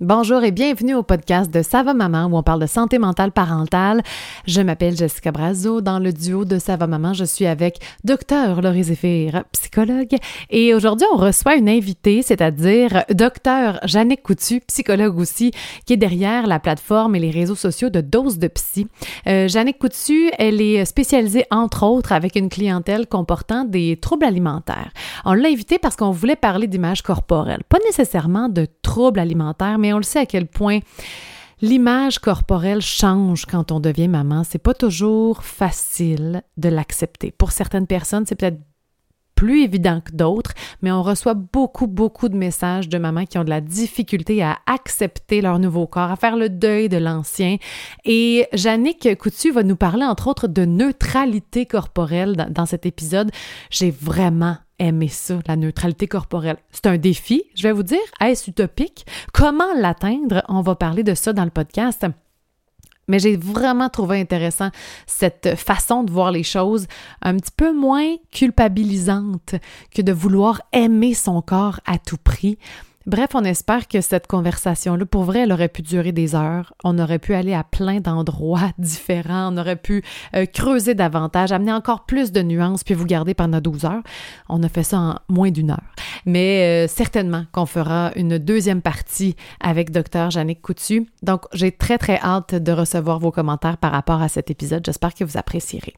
Bonjour et bienvenue au podcast de Sava Maman où on parle de santé mentale parentale. Je m'appelle Jessica Brazo. Dans le duo de Sava Maman, je suis avec Docteur Laurie Zéphir, psychologue. Et aujourd'hui, on reçoit une invitée, c'est-à-dire Docteur Jeannick Coutu, psychologue aussi, qui est derrière la plateforme et les réseaux sociaux de Dose de Psy. Euh, Coutu, elle est spécialisée entre autres avec une clientèle comportant des troubles alimentaires. On l'a invitée parce qu'on voulait parler d'image corporelle, pas nécessairement de troubles alimentaires, mais on le sait à quel point l'image corporelle change quand on devient maman. C'est pas toujours facile de l'accepter. Pour certaines personnes, c'est peut-être plus évident que d'autres, mais on reçoit beaucoup, beaucoup de messages de mamans qui ont de la difficulté à accepter leur nouveau corps, à faire le deuil de l'ancien. Et Jannick Coutu va nous parler, entre autres, de neutralité corporelle dans cet épisode. J'ai vraiment aimer ça, la neutralité corporelle. C'est un défi, je vais vous dire. Est-ce utopique? Comment l'atteindre? On va parler de ça dans le podcast. Mais j'ai vraiment trouvé intéressant cette façon de voir les choses un petit peu moins culpabilisante que de vouloir aimer son corps à tout prix. Bref, on espère que cette conversation-là, pour vrai, elle aurait pu durer des heures. On aurait pu aller à plein d'endroits différents. On aurait pu euh, creuser davantage, amener encore plus de nuances, puis vous garder pendant 12 heures. On a fait ça en moins d'une heure. Mais euh, certainement qu'on fera une deuxième partie avec Dr. Jannick Coutu. Donc, j'ai très, très hâte de recevoir vos commentaires par rapport à cet épisode. J'espère que vous apprécierez.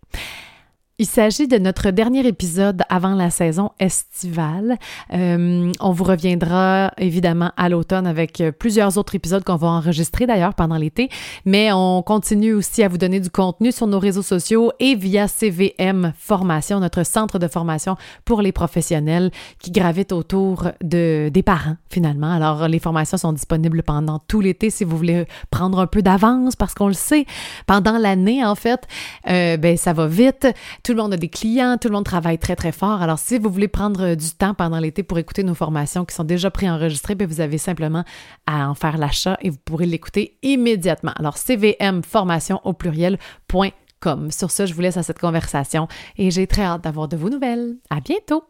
Il s'agit de notre dernier épisode avant la saison estivale. Euh, on vous reviendra évidemment à l'automne avec plusieurs autres épisodes qu'on va enregistrer d'ailleurs pendant l'été, mais on continue aussi à vous donner du contenu sur nos réseaux sociaux et via CVM Formation, notre centre de formation pour les professionnels qui gravitent autour de, des parents finalement. Alors les formations sont disponibles pendant tout l'été si vous voulez prendre un peu d'avance parce qu'on le sait, pendant l'année en fait, euh, ben ça va vite le monde a des clients, tout le monde travaille très, très fort. Alors, si vous voulez prendre du temps pendant l'été pour écouter nos formations qui sont déjà préenregistrées, bien, vous avez simplement à en faire l'achat et vous pourrez l'écouter immédiatement. Alors, CVM formation au pluriel.com. Sur ce, je vous laisse à cette conversation et j'ai très hâte d'avoir de vos nouvelles. À bientôt!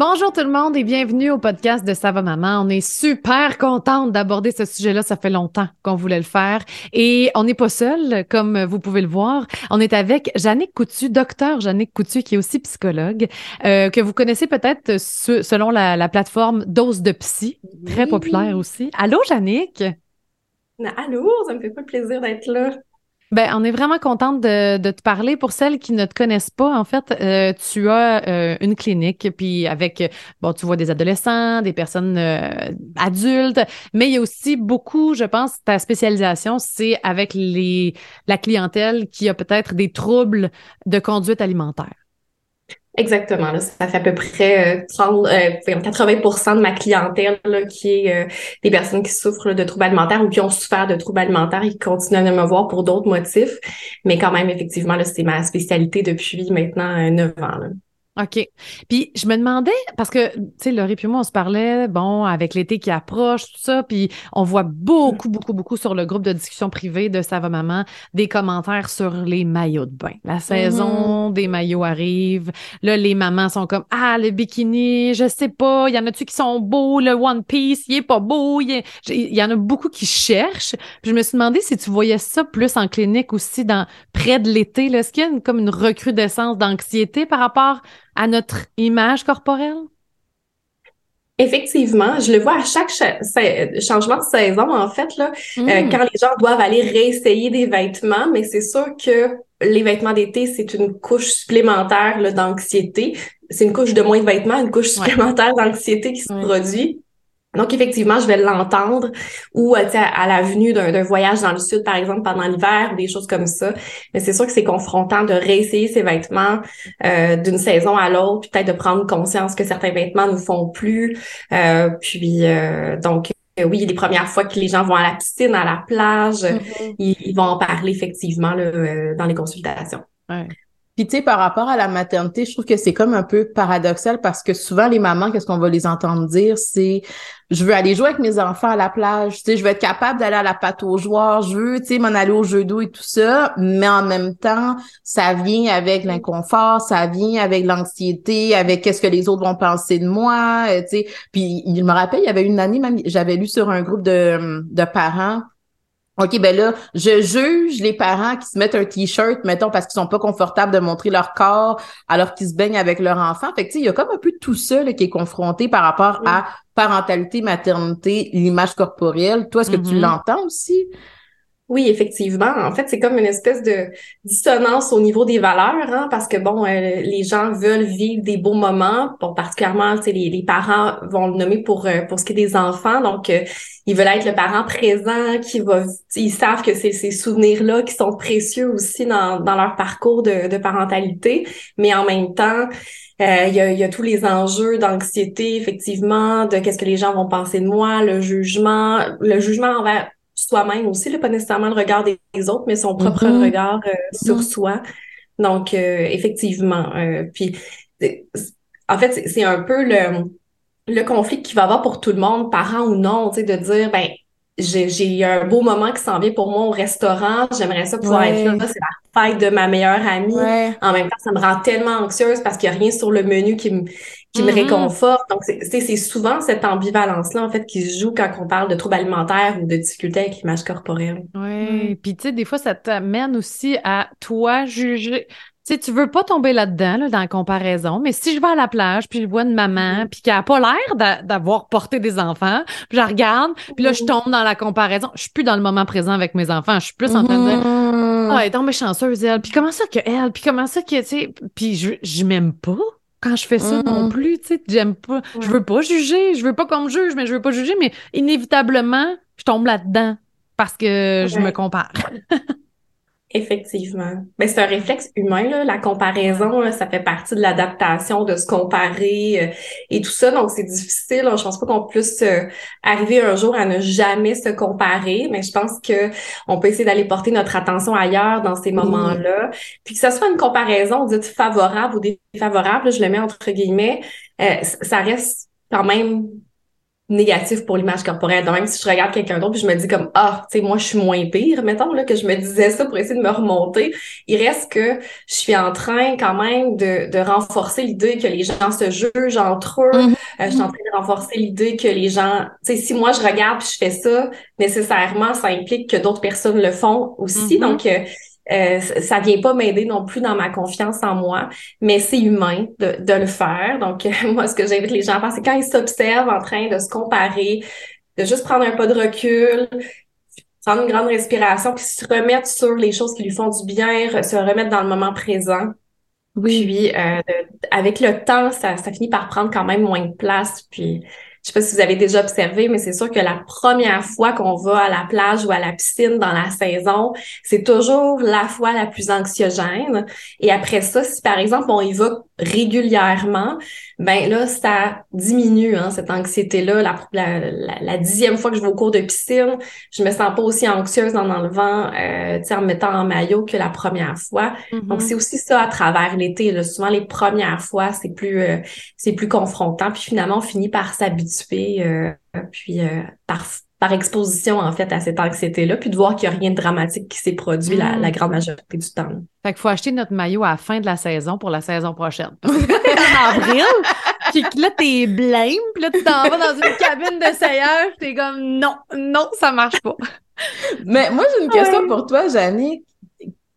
Bonjour tout le monde et bienvenue au podcast de Sava Maman. On est super contente d'aborder ce sujet-là. Ça fait longtemps qu'on voulait le faire et on n'est pas seul, comme vous pouvez le voir. On est avec Jannick Coutu, docteur Jannick Coutu, qui est aussi psychologue, euh, que vous connaissez peut-être selon la, plateforme Dose de Psy, très populaire aussi. Allô, Jannick? Allô, ça me fait pas plaisir d'être là. Ben, on est vraiment contente de, de, te parler. Pour celles qui ne te connaissent pas, en fait, euh, tu as euh, une clinique, puis avec, bon, tu vois des adolescents, des personnes euh, adultes, mais il y a aussi beaucoup, je pense, ta spécialisation, c'est avec les la clientèle qui a peut-être des troubles de conduite alimentaire. Exactement. Là, ça fait à peu près 30, euh, 80% euh, de ma clientèle là, qui est euh, des personnes qui souffrent de troubles alimentaires ou qui ont souffert de troubles alimentaires et qui continuent de me voir pour d'autres motifs. Mais quand même, effectivement, là, c'est ma spécialité depuis maintenant 9 ans. OK. Puis je me demandais, parce que, tu sais, Laurie puis moi, on se parlait, bon, avec l'été qui approche, tout ça, puis on voit beaucoup, beaucoup, beaucoup sur le groupe de discussion privée de Sava Maman des commentaires sur les maillots de bain. La saison mm-hmm. des maillots arrive. Là, les mamans sont comme, ah, le bikini, je sais pas, il y en a-tu qui sont beaux, le One Piece, il est pas beau, il, y en a beaucoup qui cherchent. Puis je me suis demandé si tu voyais ça plus en clinique aussi, dans près de l'été. Est-ce qu'il y a comme une recrudescence d'anxiété par rapport à notre image corporelle? Effectivement, je le vois à chaque changement de saison, en fait, là, euh, mm. quand les gens doivent aller réessayer des vêtements, mais c'est sûr que les vêtements d'été, c'est une couche supplémentaire d'anxiété. C'est une couche de moins de vêtements, une couche supplémentaire d'anxiété qui se produit. Donc, effectivement, je vais l'entendre ou euh, à, la venue d'un voyage dans le sud, par exemple, pendant l'hiver ou des choses comme ça. Mais c'est sûr que c'est confrontant de réessayer ses vêtements euh, d'une saison à l'autre, peut-être de prendre conscience que certains vêtements ne nous font plus. Euh, puis, donc, oui, les premières fois que les gens vont à la piscine, à la plage, mm-hmm. ils, vont en parler effectivement là, dans les consultations. Ouais. Puis tu sais, par rapport à la maternité, je trouve que c'est comme un peu paradoxal parce que souvent les mamans, qu'est-ce qu'on va les entendre dire, c'est je veux aller jouer avec mes enfants à la plage, tu sais, je veux être capable d'aller à la pâte aux joueurs, je veux, tu sais, m'en aller au jeu d'eau et tout ça, mais en même temps, ça vient avec l'inconfort, ça vient avec l'anxiété, avec qu'est-ce que les autres vont penser de moi, euh, tu sais. Puis il me rappelle, il y avait une année j'avais lu sur un groupe de, de parents OK, ben là, je juge les parents qui se mettent un t-shirt, mettons, parce qu'ils sont pas confortables de montrer leur corps alors qu'ils se baignent avec leur enfant. Fait que, tu sais, il y a comme un peu tout ça qui est confronté par rapport à parentalité, maternité, l'image corporelle. Toi, est-ce que tu mm-hmm. l'entends aussi? Oui, effectivement. En fait, c'est comme une espèce de dissonance au niveau des valeurs, hein, parce que bon, euh, les gens veulent vivre des beaux moments. Bon, particulièrement, les, les parents vont le nommer pour euh, pour ce qui est des enfants. Donc, euh, ils veulent être le parent présent, qui va, ils savent que c'est ces souvenirs-là qui sont précieux aussi dans dans leur parcours de, de parentalité, mais en même temps. il, y a, y a tous les enjeux d'anxiété, effectivement, de qu'est-ce que les gens vont penser de moi, le jugement, le jugement envers soi-même aussi, là, pas nécessairement le regard des, autres, mais son propre mm-hmm. regard euh, sur mm-hmm. soi. Donc, euh, effectivement. Euh, puis, en fait, c'est un peu le, le conflit qu'il va y avoir pour tout le monde, parent ou non, tu sais, de dire, ben, j'ai un beau moment qui s'en vient pour moi au restaurant. J'aimerais ça pouvoir être là. C'est la fête de ma meilleure amie. En même temps, ça me rend tellement anxieuse parce qu'il n'y a rien sur le menu qui me, qui me mm-hmm. réconforte. Donc, c'est souvent cette ambivalence-là, en fait, qui se joue quand on parle de troubles alimentaires ou de difficultés avec l'image corporelle. Oui. Mm. Puis, tu sais, des fois, ça t'amène aussi à toi juger. Tu sais, tu veux pas tomber là-dedans, là, dans la comparaison, mais si je vais à la plage, puis je vois une maman, mm-hmm. puis qui a pas l'air d'avoir porté des enfants, puis je la regarde, puis là, je mm-hmm. tombe dans la comparaison. Je suis plus dans le moment présent avec mes enfants. Je suis plus en train de dire, ah, elle est donc chanceuse, elle. Puis comment ça que elle? Puis comment ça que, tu sais, puis je, je m'aime pas quand je fais ça non mm-hmm. plus, tu sais, j'aime pas, je veux pas juger, je veux pas qu'on me juge, mais je veux pas juger, mais inévitablement, je tombe là-dedans parce que je me compare. Effectivement. Mais c'est un réflexe humain, là. la comparaison, ça fait partie de l'adaptation, de se comparer euh, et tout ça. Donc, c'est difficile. Je pense pas qu'on puisse euh, arriver un jour à ne jamais se comparer, mais je pense que on peut essayer d'aller porter notre attention ailleurs dans ces moments-là. Puis que ce soit une comparaison dite favorable ou défavorable, je le mets entre guillemets, euh, ça reste quand même négatif pour l'image corporelle. Donc, même si je regarde quelqu'un d'autre puis je me dis comme, ah, tu sais, moi, je suis moins pire, mettons, là, que je me disais ça pour essayer de me remonter, il reste que je suis en train quand même de, de renforcer l'idée que les gens se jugent entre eux. Mm-hmm. Euh, je suis en train de renforcer l'idée que les gens, tu sais, si moi, je regarde puis je fais ça, nécessairement, ça implique que d'autres personnes le font aussi. Mm-hmm. Donc, euh, euh, ça vient pas m'aider non plus dans ma confiance en moi, mais c'est humain de, de, le faire. Donc, moi, ce que j'invite les gens à faire, c'est quand ils s'observent en train de se comparer, de juste prendre un pas de recul, prendre une grande respiration, puis se remettre sur les choses qui lui font du bien, se remettre dans le moment présent. Oui. Puis, euh, avec le temps, ça, ça finit par prendre quand même moins de place. Puis, je sais pas si vous avez déjà observé, mais c'est sûr que la première fois qu'on va à la plage ou à la piscine dans la saison, c'est toujours la fois la plus anxiogène. Et après ça, si par exemple on y va régulièrement, ben là, ça diminue, hein, cette anxiété-là. La, la, la, dixième fois que je vais au cours de piscine, je me sens pas aussi anxieuse en enlevant, euh, en me mettant en maillot que la première fois. Donc, mm-hmm. c'est aussi ça à travers l'été. Souvent, les premières fois, c'est plus euh, c'est plus confrontant. Puis finalement, on finit par s'habituer, euh, puis euh, par par exposition, en fait, à cette anxiété-là, puis de voir qu'il n'y a rien de dramatique qui s'est produit la, mm. la, grande majorité du temps. Fait qu'il faut acheter notre maillot à la fin de la saison pour la saison prochaine. en avril, puis là, t'es blême, puis là, tu t'en vas dans une cabine d'essayage, t'es comme, non, non, ça marche pas. Mais moi, j'ai une question pour toi, Janine.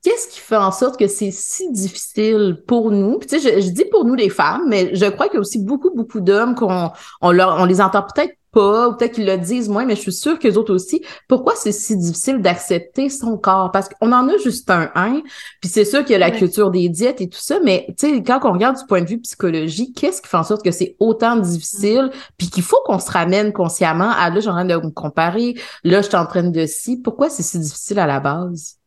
Qu'est-ce qui fait en sorte que c'est si difficile pour nous? tu sais, je, dis pour nous les femmes, mais je crois qu'il y a aussi beaucoup, beaucoup d'hommes qu'on on, leur, on les entend peut-être pas, ou peut-être qu'ils le disent moins, mais je suis sûre qu'eux autres aussi. Pourquoi c'est si difficile d'accepter son corps? Parce qu'on en a juste un, hein? Puis c'est sûr qu'il y a la culture des diètes et tout ça, mais tu sais, quand on regarde du point de vue psychologique, qu'est-ce qui fait en sorte que c'est autant difficile? Puis qu'il faut qu'on se ramène consciemment à là, j'ai en train de me comparer, là, je suis en train de si. Pourquoi c'est si difficile à la base?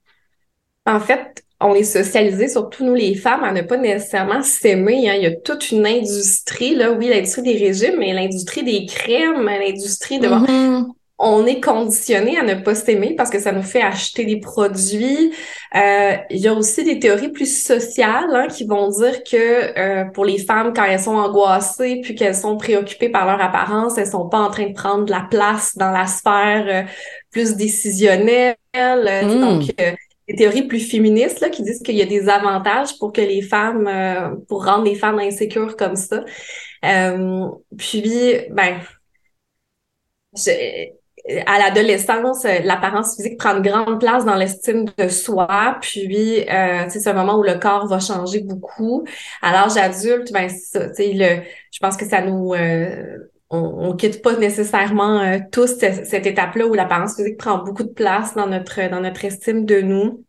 En fait, on est socialisé, surtout nous les femmes, à ne pas nécessairement s'aimer. Hein. Il y a toute une industrie, là, oui, l'industrie des régimes, mais l'industrie des crèmes, l'industrie de... Mm-hmm. on est conditionné à ne pas s'aimer parce que ça nous fait acheter des produits. Euh, il y a aussi des théories plus sociales hein, qui vont dire que euh, pour les femmes, quand elles sont angoissées puis qu'elles sont préoccupées par leur apparence, elles sont pas en train de prendre de la place dans la sphère euh, plus décisionnelle. Mm. Donc, des théories plus féministes là, qui disent qu'il y a des avantages pour que les femmes, pour rendre les femmes insécures comme ça. puis, ben, à l'adolescence, euh, l'apparence physique prend une grande place dans l'estime de soi. Puis, euh, c'est un moment où le corps va changer beaucoup. À l'âge adulte, ben, ça, le, je pense que ça nous... Euh, on, on quitte pas nécessairement euh, tous cette, étape-là où l'apparence physique prend beaucoup de place dans notre dans notre estime de nous.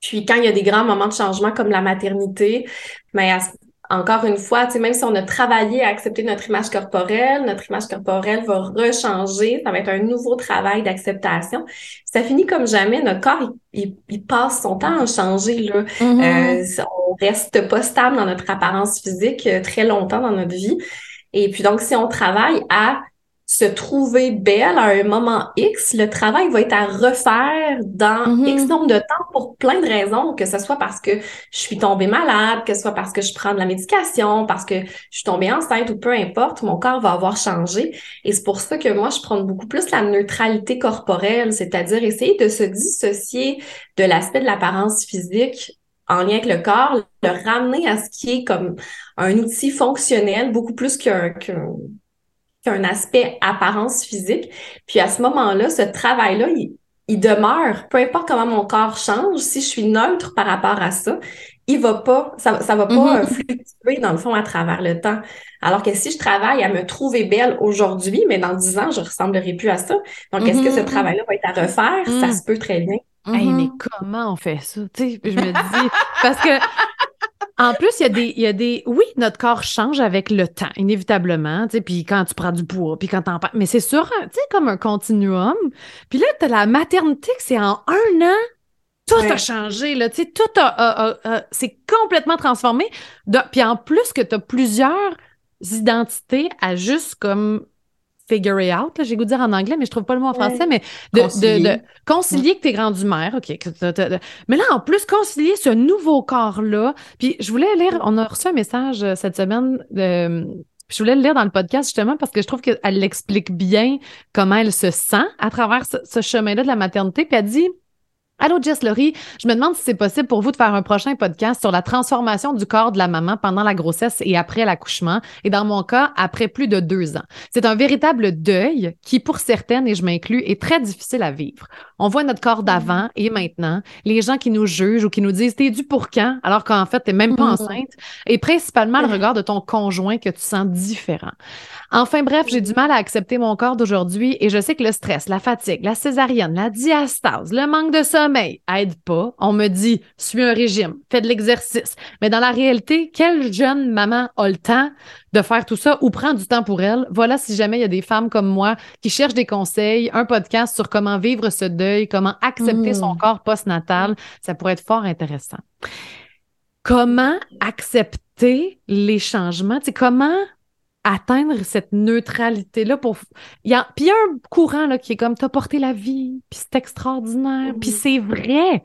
Puis quand il y a des grands moments de changement comme la maternité, mais à, encore une fois, même si on a travaillé à accepter notre image corporelle, notre image corporelle va rechanger, ça va être un nouveau travail d'acceptation. Ça finit comme jamais, notre corps, il, passe son temps à changer. Là. Mm-hmm. euh, on reste pas stable dans notre apparence physique euh, très longtemps dans notre vie. Et puis donc, si on travaille à se trouver belle à un moment X, le travail va être à refaire dans mm-hmm. X nombre de temps pour plein de raisons, que ce soit parce que je suis tombée malade, que ce soit parce que je prends de la médication, parce que je suis tombée enceinte ou peu importe, mon corps va avoir changé. Et c'est pour ça que moi, je prends beaucoup plus la neutralité corporelle, c'est-à-dire essayer de se dissocier de l'aspect de l'apparence physique en lien avec le corps, le ramener à ce qui est comme un outil fonctionnel, beaucoup plus qu'un un aspect apparence physique. Puis à ce moment-là, ce travail-là, il, demeure, peu importe comment mon corps change, si je suis neutre par rapport à ça, il va pas, ça, ça va pas mm-hmm. fluctuer dans le fond à travers le temps. Alors que si je travaille à me trouver belle aujourd'hui, mais dans dix ans, je ressemblerai plus à ça. Donc, est-ce que ce mm-hmm. travail-là va être à refaire? Ça mm. se peut très bien. Mais mm-hmm. comment on fait ça? Tu sais, je me dis, parce que en plus, il y, a des, il y a des. Oui, notre corps change avec le temps, inévitablement. Tu sais, puis quand tu prends du poids, puis quand t'en parles. Mais c'est sûr, tu sais, comme un continuum. Puis là, t'as la maternité que c'est en un an. Tout a changé, là. Tu sais, tout a, c'est complètement transformé. puis en plus que t'as plusieurs identités à juste comme figure it out, j'ai goût de dire en anglais, mais je trouve pas le mot en français, mais de concilier, de, concilier que t'es grande mère, OK. mais là, en plus, concilier ce nouveau corps-là, puis je voulais lire, on a reçu un message euh, cette semaine de... Je voulais le lire dans le podcast justement parce que je trouve qu'elle explique bien comment elle se sent à travers ce, ce chemin-là de la maternité. Puis elle dit Allô, Jess Laurie. Je me demande si c'est possible pour vous de faire un prochain podcast sur la transformation du corps de la maman pendant la grossesse et après l'accouchement, et dans mon cas, après plus de deux ans. C'est un véritable deuil qui, pour certaines, et je m'inclus, est très difficile à vivre. On voit notre corps d'avant et maintenant, les gens qui nous jugent ou qui nous disent t'es dû pour quand, alors qu'en fait, t'es même pas mm-hmm. enceinte, et principalement le regard de ton conjoint que tu sens différent. Enfin bref, j'ai du mal à accepter mon corps d'aujourd'hui et je sais que le stress, la fatigue, la césarienne, la diastase, le manque de sommeil aide pas. On me dit, suis un régime, fais de l'exercice. Mais dans la réalité, quelle jeune maman a le temps de faire tout ça ou prend du temps pour elle? Voilà si jamais il y a des femmes comme moi qui cherchent des conseils, un podcast sur comment vivre ce deuil, comment accepter son hmm. corps postnatal, ça pourrait être fort intéressant. Comment accepter les changements? Tu comment atteindre cette neutralité-là pour. Il y a... Puis il y a un courant là, qui est comme t'as porté la vie, puis c'est extraordinaire, puis c'est vrai.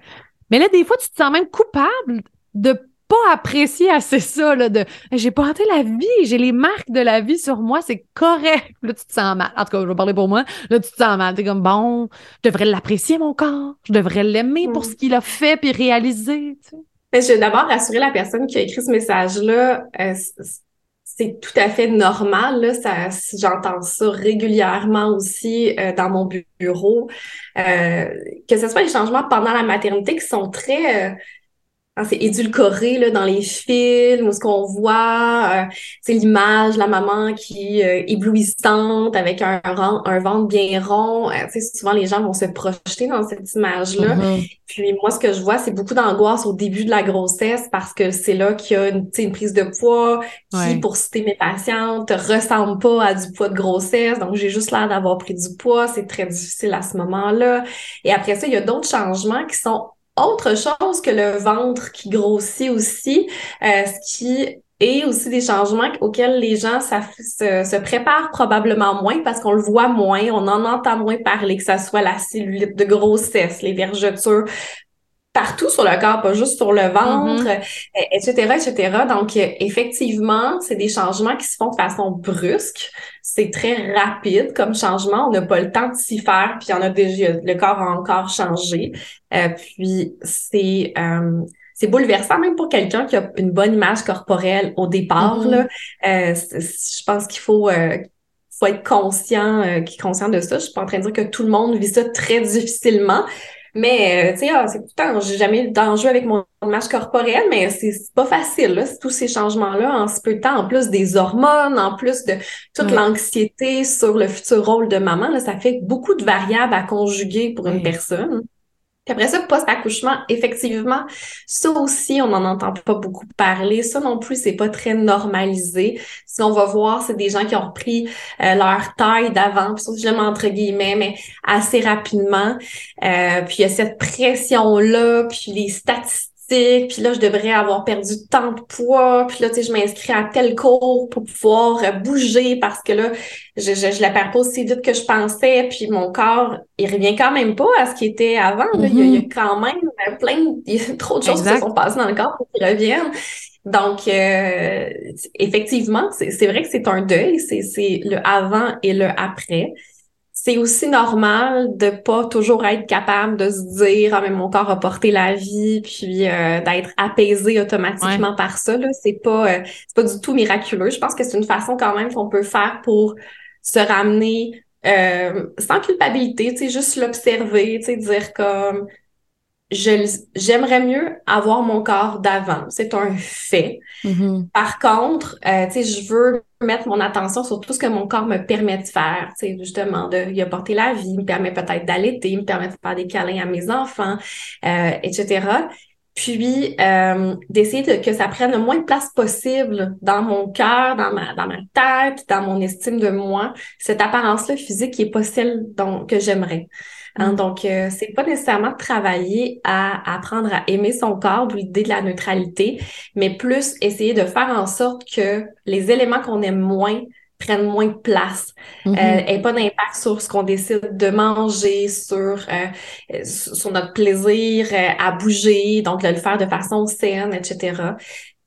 Mais là, des fois, tu te sens même coupable de pas apprécier assez ça, là, de j'ai porté la vie, j'ai les marques de la vie sur moi, c'est correct. Là, tu te sens mal. En tout cas, je vais parler pour moi. Là, tu te sens mal. T'es comme bon, je devrais l'apprécier, mon corps. Je devrais l'aimer pour ce qu'il a fait puis réaliser. Tu sais. Je vais d'abord rassurer la personne qui a écrit ce message-là. Euh, c'est tout à fait normal. Là, ça, j'entends ça régulièrement aussi euh, dans mon bureau. Euh, que ce soit les changements pendant la maternité qui sont très euh, Hein, c'est édulcoré là, dans les films où ce qu'on voit, euh, c'est l'image, la maman qui est euh, éblouissante avec un, un ventre bien rond. Euh, souvent les gens vont se projeter dans cette image-là. Mm-hmm. Puis moi, ce que je vois, c'est beaucoup d'angoisse au début de la grossesse parce que c'est là qu'il y a une, une prise de poids qui, pour citer mes patientes, ressemble pas à du poids de grossesse. Donc j'ai juste l'air d'avoir pris du poids. C'est très difficile à ce moment-là. Et après ça, il y a d'autres changements qui sont autre chose que le ventre qui grossit aussi, euh, ce qui et aussi des changements auxquels les gens se, préparent probablement moins parce qu'on le voit moins, on en entend moins parler, que ça soit la cellulite de grossesse, les vergetures partout sur le corps, pas juste sur le ventre, etc., mm-hmm. etc. Donc, effectivement, c'est des changements qui se font de façon brusque. C'est très rapide comme changement. On n'a pas le temps de s'y faire, puis on a déjà, le corps a encore changé. Euh, puis, c'est... Euh, c'est bouleversant même pour quelqu'un qui a une bonne image corporelle au départ. Mm-hmm. là. Euh, je pense qu'il faut, euh, faut être conscient, euh, qui est conscient de ça. Je suis pas en train de dire que tout le monde vit ça très difficilement. Mais, euh, tu sais, ah, c'est tout le temps, j'ai jamais eu d'enjeu avec mon image corporelle, mais c'est pas facile, là, tous ces changements-là en si peu de temps, en plus des hormones, en plus de toute l'anxiété sur le futur rôle de maman, là, ça fait beaucoup de variables à conjuguer pour une personne. Puis après ça, post-accouchement, effectivement, ça aussi, on n'en entend pas beaucoup parler. Ça non plus, c'est pas très normalisé. Si on va voir, c'est des gens qui ont repris euh, leur taille d'avant, puis je entre guillemets, mais assez rapidement. Euh, puis il y a cette pression-là, puis les statistiques puis là, je devrais avoir perdu tant de poids, puis là, tu sais, je m'inscris à tel cours pour pouvoir euh, bouger parce que là, je, je, je la perds pas aussi vite que je pensais, puis mon corps, il revient quand même pas à ce qui était avant. il, y a, mm-hmm. quand même euh, plein, il y a trop de choses qui se sont passées dans le corps pour qu'il revienne. Donc, euh, effectivement, c'est vrai que c'est un deuil, c'est le avant et le après c'est aussi normal de pas toujours être capable de se dire ah mais mon corps a porté la vie puis euh, d'être apaisé automatiquement par ça là c'est pas euh, c'est pas du tout miraculeux je pense que c'est une façon quand même qu'on peut faire pour se ramener euh, sans culpabilité tu sais juste l'observer tu sais dire comme j'aimerais mieux avoir mon corps d'avant. C'est un fait. Mm-hmm. Par contre, euh, tu sais, je veux mettre mon attention sur tout ce que mon corps me permet de faire. Sais, justement, de y apporter la vie, me permet peut-être d'allaiter, me permet de faire des câlins à mes enfants, euh, etc. Puis euh, d'essayer que ça prenne le moins de place possible dans mon cœur, dans ma dans ma tête, dans mon estime de moi, cette apparence-là physique qui est pas celle dont, que j'aimerais. Hein, mm. donc, euh, c'est pas nécessairement de travailler à apprendre à aimer son corps, l'idée de la neutralité, mais plus essayer de faire en sorte que les éléments qu'on aime moins prennent moins de place, mm -hmm. pas d'impact sur ce qu'on décide de manger, sur euh, sur notre plaisir à bouger, donc de le faire de façon saine, etc.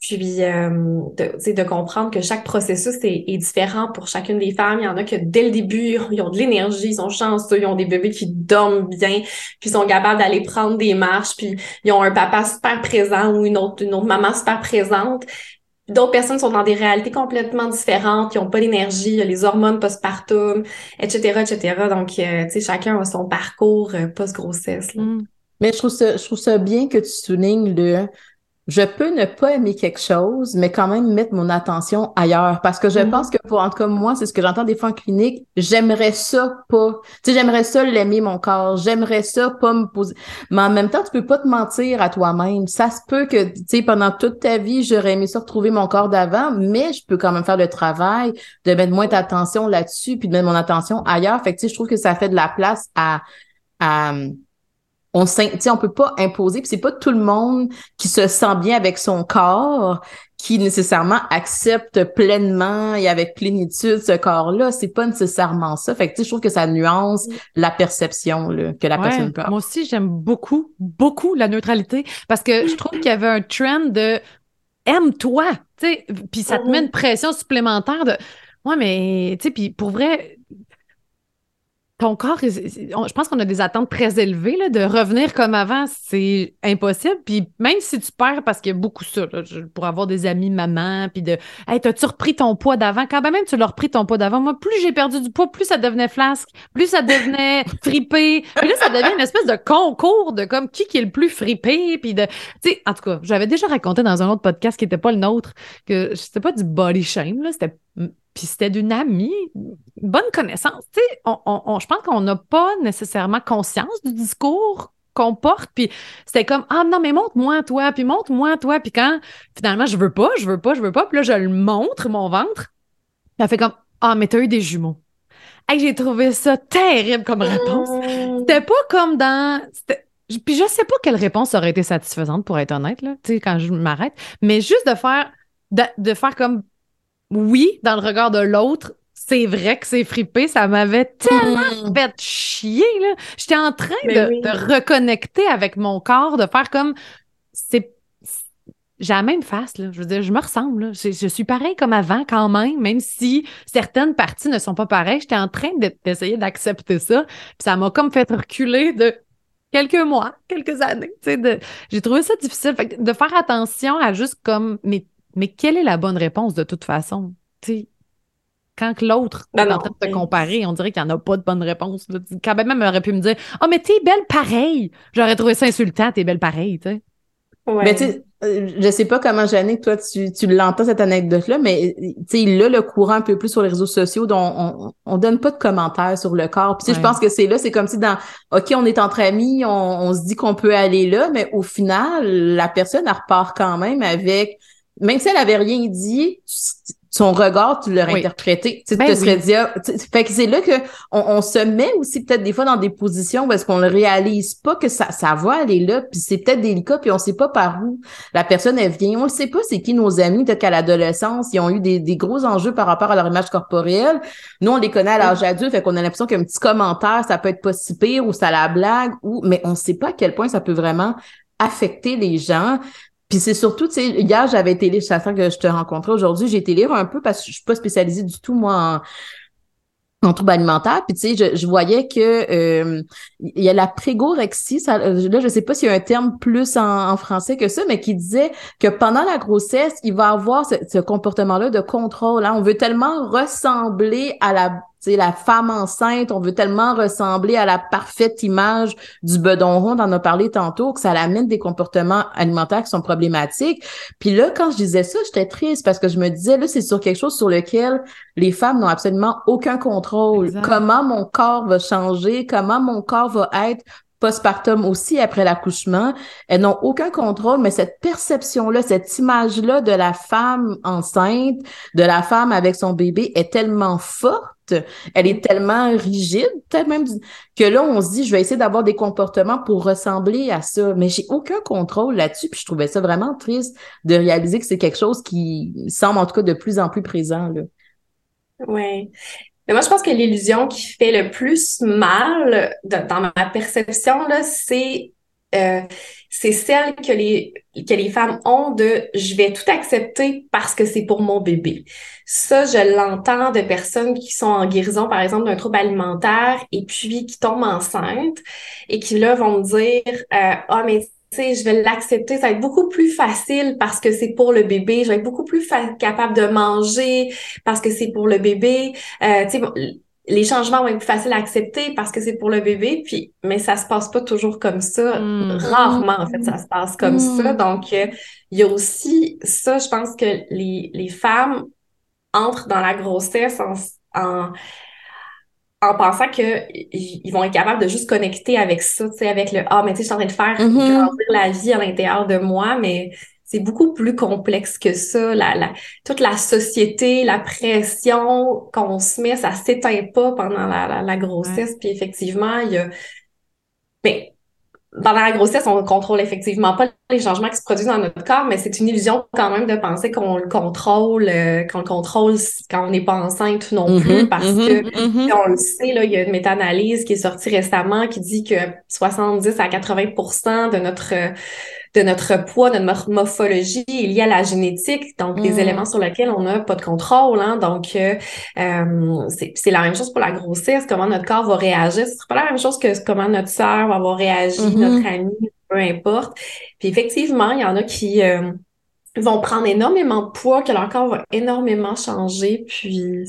Puis, euh, de, de comprendre que chaque processus est, est, différent pour chacune des femmes. Il y en a que dès le début, ils ont de l'énergie, ils sont chanceux, ils ont des bébés qui dorment bien, puis ils sont capables d'aller prendre des marches, puis ils ont un papa super présent ou une autre, une autre maman super présente. D'autres personnes sont dans des réalités complètement différentes, ils n'ont pas d'énergie, les hormones postpartum, etc., etc. Donc, euh, tu sais, chacun a son parcours euh, post-grossesse. Mm. Mais je trouve ça, je trouve ça bien que tu soulignes le je peux ne pas aimer quelque chose, mais quand même mettre mon attention ailleurs. Parce que je mm-hmm. pense que pour, en tout cas, moi, c'est ce que j'entends des fois en clinique, j'aimerais ça pas. Tu sais, j'aimerais ça l'aimer mon corps. J'aimerais ça pas me poser. Mais en même temps, tu peux pas te mentir à toi-même. Ça se peut que, tu sais, pendant toute ta vie, j'aurais aimé ça retrouver mon corps d'avant, mais je peux quand même faire le travail de mettre moins d'attention là-dessus puis de mettre mon attention ailleurs. Fait que, tu sais, je trouve que ça fait de la place à, à, on ne on peut pas imposer puis c'est pas tout le monde qui se sent bien avec son corps qui nécessairement accepte pleinement et avec plénitude ce corps-là, c'est pas nécessairement ça. Fait que je trouve que ça nuance la perception là, que la personne peut avoir. Moi aussi, j'aime beaucoup, beaucoup la neutralité parce que je trouve qu'il y avait un trend de aime-toi, tu sais, puis ça te met une pression supplémentaire de ouais, mais tu sais, puis pour vrai, ton corps, je pense qu'on a des attentes très élevées. Là, de revenir comme avant, c'est impossible. Puis même si tu perds, parce qu'il y a beaucoup ça, pour avoir des amis maman, puis de Hey, t'as-tu repris ton poids d'avant? Quand même, tu l'as repris ton poids d'avant. Moi, plus j'ai perdu du poids, plus ça devenait flasque, plus ça devenait fripé. Puis là, ça devient une espèce de concours de comme qui, qui est le plus fripé. Puis de. Tu sais, en tout cas, j'avais déjà raconté dans un autre podcast qui n'était pas le nôtre que c'était pas du body shame, là, c'était puis c'était d'une amie, bonne connaissance. Tu sais, on, je pense qu'on n'a pas nécessairement conscience du discours qu'on porte. Puis c'était comme ah non mais montre-moi toi, puis montre-moi toi. Puis quand finalement je veux pas, je veux pas, je veux pas. Puis là je le montre mon ventre. Puis elle fait comme ah mais t'as eu des jumeaux. Hey, j'ai trouvé ça terrible comme réponse. C'était pas comme dans puis je sais pas quelle réponse aurait été satisfaisante pour être honnête là, tu sais quand je m'arrête, mais juste de faire de, faire comme oui dans le regard de l'autre. C'est vrai que c'est fripé, ça m'avait tellement mm. fait chier. Là. J'étais en train de, reconnecter avec mon corps, de faire comme c'est j'ai la même face, là. Je veux dire, je me ressemble, Je, suis pareil comme avant quand même, même si certaines parties ne sont pas pareilles. J'étais en train d'essayer d'accepter ça. Puis ça m'a comme fait reculer de quelques mois, quelques années. J'ai trouvé ça difficile. de faire attention à juste comme, mais, mais quelle est la bonne réponse de toute façon? quand l'autre est en train de te comparer, on dirait qu'il n'y en a pas de bonne réponse. Quand même, même aurait pu me dire Oh, mais t'es belle pareil. J'aurais trouvé ça insultant, t'es belle pareil. sais. Ouais. Mais tu sais, je sais pas comment, Jannick, toi, tu, tu l'entends, cette anecdote-là, mais tu sais, il a le courant un peu plus sur les réseaux sociaux dont on, on donne pas de commentaires sur le corps. Puis je pense que c'est là, c'est comme si dans OK, on est entre amis, on, on se dit qu'on peut aller là, mais au final, la personne, elle repart quand même avec même si elle avait rien dit, son regard, tu l'aurais interprété. Tu ben te serais dit, ah, fait que c'est là que on, se met aussi peut-être des fois dans des positions parce qu'on ne réalise pas que ça, ça va aller là, puis c'est peut-être délicat, puis on sait pas par où la personne elle vient. On ne sait pas c'est qui nos amis, peut-être qu'à l'adolescence, ils ont eu des, des, gros enjeux par rapport à leur image corporelle. Nous, on les connaît à l'âge adulte, fait qu'on a l'impression qu'un petit commentaire, ça peut être pas si pire ou ça la blague, ou mais on sait pas à quel point ça peut vraiment affecter les gens. Puis c'est surtout, tu sais, hier, j'avais été lire, ça que je te rencontrais aujourd'hui, j'ai été lire un peu parce que je suis pas spécialisée du tout, moi, en, en troubles alimentaires. Puis tu sais, je, voyais que euh, il y a la prégorexie, ça, euh, là, je sais pas s'il y a un terme plus en, français que ça, mais qui disait que pendant la grossesse, il va avoir ce, ce comportement-là de contrôle. Hein. On veut tellement ressembler à la c'est la femme enceinte, on veut tellement ressembler à la parfaite image du bedon rond, on en a parlé tantôt, que ça amène des comportements alimentaires qui sont problématiques. Puis là, quand je disais ça, j'étais triste parce que je me disais, là, c'est sur quelque chose sur lequel les femmes n'ont absolument aucun contrôle. Comment mon corps va changer, comment mon corps va être postpartum aussi après l'accouchement, elles n'ont aucun contrôle, mais cette perception-là, cette image-là de la femme enceinte, de la femme avec son bébé est tellement forte, elle est tellement rigide, même que là, on se dit, je vais essayer d'avoir des comportements pour ressembler à ça, mais j'ai aucun contrôle là-dessus, puis je trouvais ça vraiment triste de réaliser que c'est quelque chose qui semble en tout cas de plus en plus présent. Ouais. Mais moi, je pense que l'illusion qui fait le plus mal dans ma perception, là, c'est euh, c'est celle que les, que les femmes ont de je vais tout accepter parce que c'est pour mon bébé. Ça, je l'entends de personnes qui sont en guérison, par exemple, d'un trouble alimentaire et puis qui tombent enceintes et qui là vont me dire euh, Ah, mais je vais l'accepter, ça va être beaucoup plus facile parce que c'est pour le bébé, je vais être beaucoup plus capable de manger parce que c'est pour le bébé. Euh, les changements vont être plus faciles à accepter parce que c'est pour le bébé, puis mais ça se passe pas toujours comme ça. Hmm. Rarement, en fait, ça se passe comme ça. Hmm. Donc, euh, il y a aussi ça, je pense que les, les femmes entrent dans la grossesse en, en en pensant que ils vont être capables de juste connecter avec ça, tu sais, avec le ah mais tu sais, je suis en train de faire mm-hmm. grandir la vie à l'intérieur de moi, mais c'est beaucoup plus complexe que ça. La, la, toute la société, la pression qu'on se met, ça s'éteint pas pendant la, la, grossesse. Puis effectivement, il y a. Mais pendant la grossesse, on ne contrôle effectivement pas les changements qui se produisent dans notre corps, mais c'est une illusion quand même de penser qu'on le contrôle, euh, qu'on le contrôle quand on n'est pas enceinte non mm-hmm, plus, parce mm-hmm, que mm-hmm. on le sait, là, il y a une méta-analyse qui est sortie récemment qui dit que 70 à 80% de notre de notre poids, de notre morphologie est liée à la génétique, donc des mm. éléments sur lesquels on n'a pas de contrôle. Hein, donc, euh, euh c'est la même chose pour la grossesse, comment notre corps va réagir. Ce pas la même chose que comment notre sœur va avoir réagi, mm-hmm. notre ami, peu importe. Puis effectivement, il y en a qui euh, vont prendre énormément de poids, que leur corps va énormément changer, puis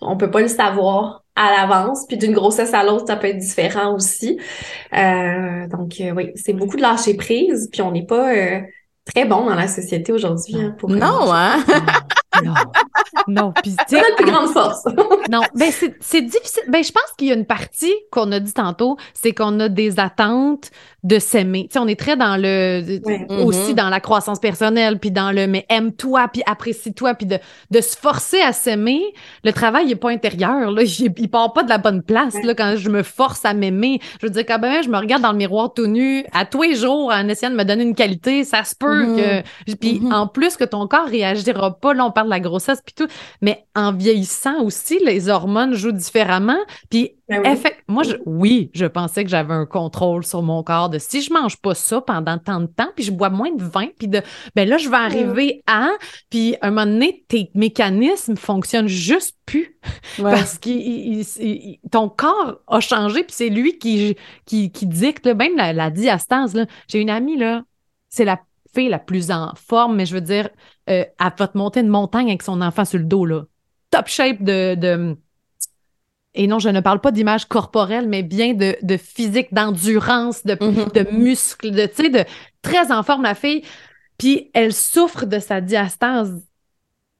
on peut pas le savoir à l'avance. Puis d'une grossesse à l'autre, ça peut être différent aussi. Euh, donc euh, oui, c'est beaucoup de lâcher prise. Puis on n'est pas euh, très bon dans la société aujourd'hui. Hein, non, hein? non. Non, puis C'est notre plus grande force. non, ben c'est difficile. Ben je pense qu'il y a une partie qu'on a dit tantôt, c'est qu'on a des attentes de s'aimer. Tu sais, on est très dans le aussi mm-hmm. dans la croissance personnelle, puis dans le mais aime-toi, puis apprécie-toi, puis de, de se forcer à s'aimer. Le travail n'est pas intérieur, là. Il, il, part pas de la bonne place, là, quand je me force à m'aimer. Je veux dire, quand même, je me regarde dans le miroir tout nu à tous les jours en essayant de me donner une qualité, ça se peut mm-hmm. que. Puis mm-hmm. en plus que ton corps réagira pas, là, on parle de la grossesse, puis tout. Mais en vieillissant aussi, les hormones jouent différemment. Puis ben oui. moi, je, oui, je pensais que j'avais un contrôle sur mon corps de si je mange pas ça pendant tant de temps, puis je bois moins de vin, puis de, ben là, je vais arriver à, puis à un moment donné, tes mécanismes fonctionnent juste plus parce que ton corps a changé, puis c'est lui qui, qui, qui dicte, même la, la diastase. J'ai une amie, là, c'est la fille la plus en forme, mais je veux dire, euh, elle va te monter une montagne avec son enfant sur le dos, là. Top shape de, de et non, je ne parle pas d'image corporelle, mais bien de, de physique, d'endurance, de, mm-hmm. de muscles, de, tu sais, de très en forme, la fille. Puis elle souffre de sa diastase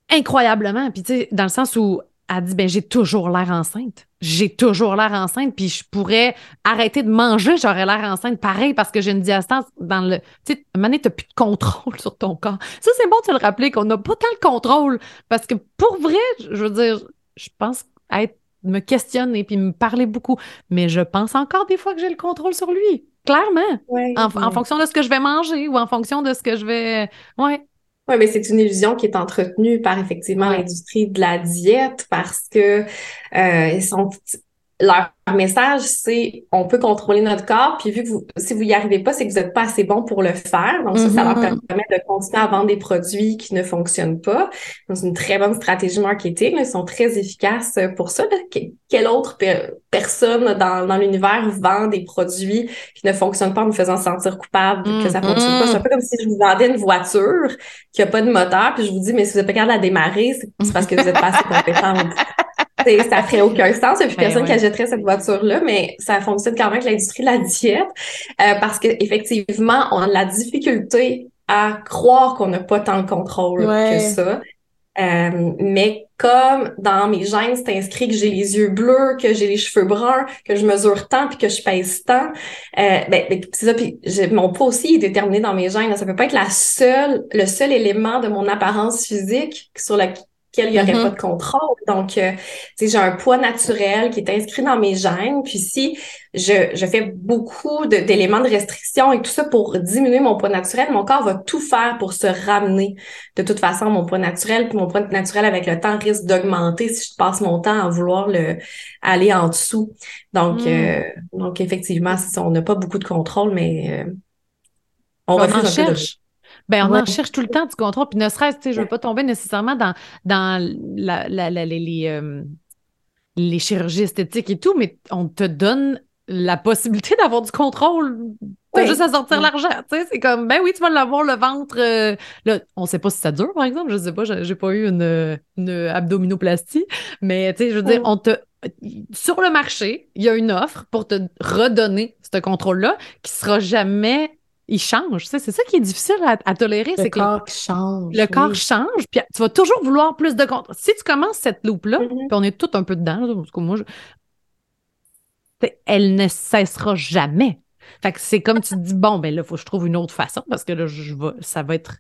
incroyablement. Puis, tu sais, dans le sens où elle dit, ben, j'ai toujours l'air enceinte. J'ai toujours l'air enceinte, puis je pourrais arrêter de manger, j'aurais l'air enceinte pareil parce que j'ai une diastase dans le. Tu sais, moment t'as plus de contrôle sur ton corps. Ça, c'est bon de se le rappeler qu'on n'a pas tant le contrôle parce que pour vrai, je veux dire, je pense être me questionne et puis me parler beaucoup. Mais je pense encore des fois que j'ai le contrôle sur lui, clairement. en, fonction de ce que je vais manger ou en fonction de ce que je vais. Ouais. Oui, mais c'est une illusion qui est entretenue par effectivement l'industrie de la diète parce que euh, ils sont leur message, c'est on peut contrôler notre corps, puis vu que vous, si vous y arrivez pas, c'est que vous n'êtes pas assez bon pour le faire. Donc, ça, ça leur mm-hmm. permet de continuer à vendre des produits qui ne fonctionnent pas. C'est une très bonne stratégie marketing. Ils sont très efficaces pour ça. Quelle autre personne dans, dans l'univers vend des produits qui ne fonctionnent pas en nous faisant sentir coupable que ça fonctionne pas? C'est un peu comme si je vous vendais une voiture qui a pas de moteur, puis je vous dis, mais si vous êtes pas capable de la démarrer, c'est parce que vous êtes pas assez compétente ça ferait aucun sens. Il n'y a plus ben personne qui achèterait cette voiture-là, mais ça fonctionne quand même avec l'industrie de la diète euh, parce qu'effectivement, on a la difficulté à croire qu'on n'a pas tant de contrôle que ça. Euh, mais comme dans mes gènes, c'est inscrit que j'ai les yeux bleus, que j'ai les cheveux bruns, que je mesure tant puis que je pèse tant, euh, ben, ben c'est ça. Puis mon poids aussi est déterminé dans mes gènes. Ça peut pas être la seule, le seul élément de mon apparence physique sur la, il n'y aurait mm-hmm. pas de contrôle. Donc, euh, j'ai un poids naturel qui est inscrit dans mes gènes. Puis si je, je fais beaucoup d'éléments de, restriction et tout ça pour diminuer mon poids naturel, mon corps va tout faire pour se ramener de toute façon mon poids naturel. Puis mon poids naturel, avec le temps, risque d'augmenter si je passe mon temps à vouloir le aller en dessous. Donc, mm. euh, donc effectivement, on n'a pas beaucoup de contrôle, mais euh, on, va en cherche. Ben, on en cherche tout le temps du contrôle. Puis ne serait-ce, tu sais, je veux pas tomber nécessairement dans, dans la, la, les, euh, les chirurgies esthétiques et tout, mais on te donne la possibilité d'avoir du contrôle. T'as juste à sortir l'argent, tu sais, c'est comme, ben oui, tu vas l'avoir, le ventre. Euh, là, on sait pas si ça dure, par exemple, je sais pas, j'ai pas eu une, une abdominoplastie, mais tu sais, je veux dire, on te, sur le marché, il y a une offre pour te redonner ce contrôle-là qui sera jamais il change. c'est ça qui est difficile à, tolérer. Le corps change. Le corps change, puis tu vas toujours vouloir plus de contrôle. Si tu commences cette loupe-là, mm-hmm. puis on est tout un peu dedans, parce que moi, elle ne cessera jamais. Fait que c'est comme tu te dis, bon, ben là, il faut que je trouve une autre façon, parce que là, je ça va être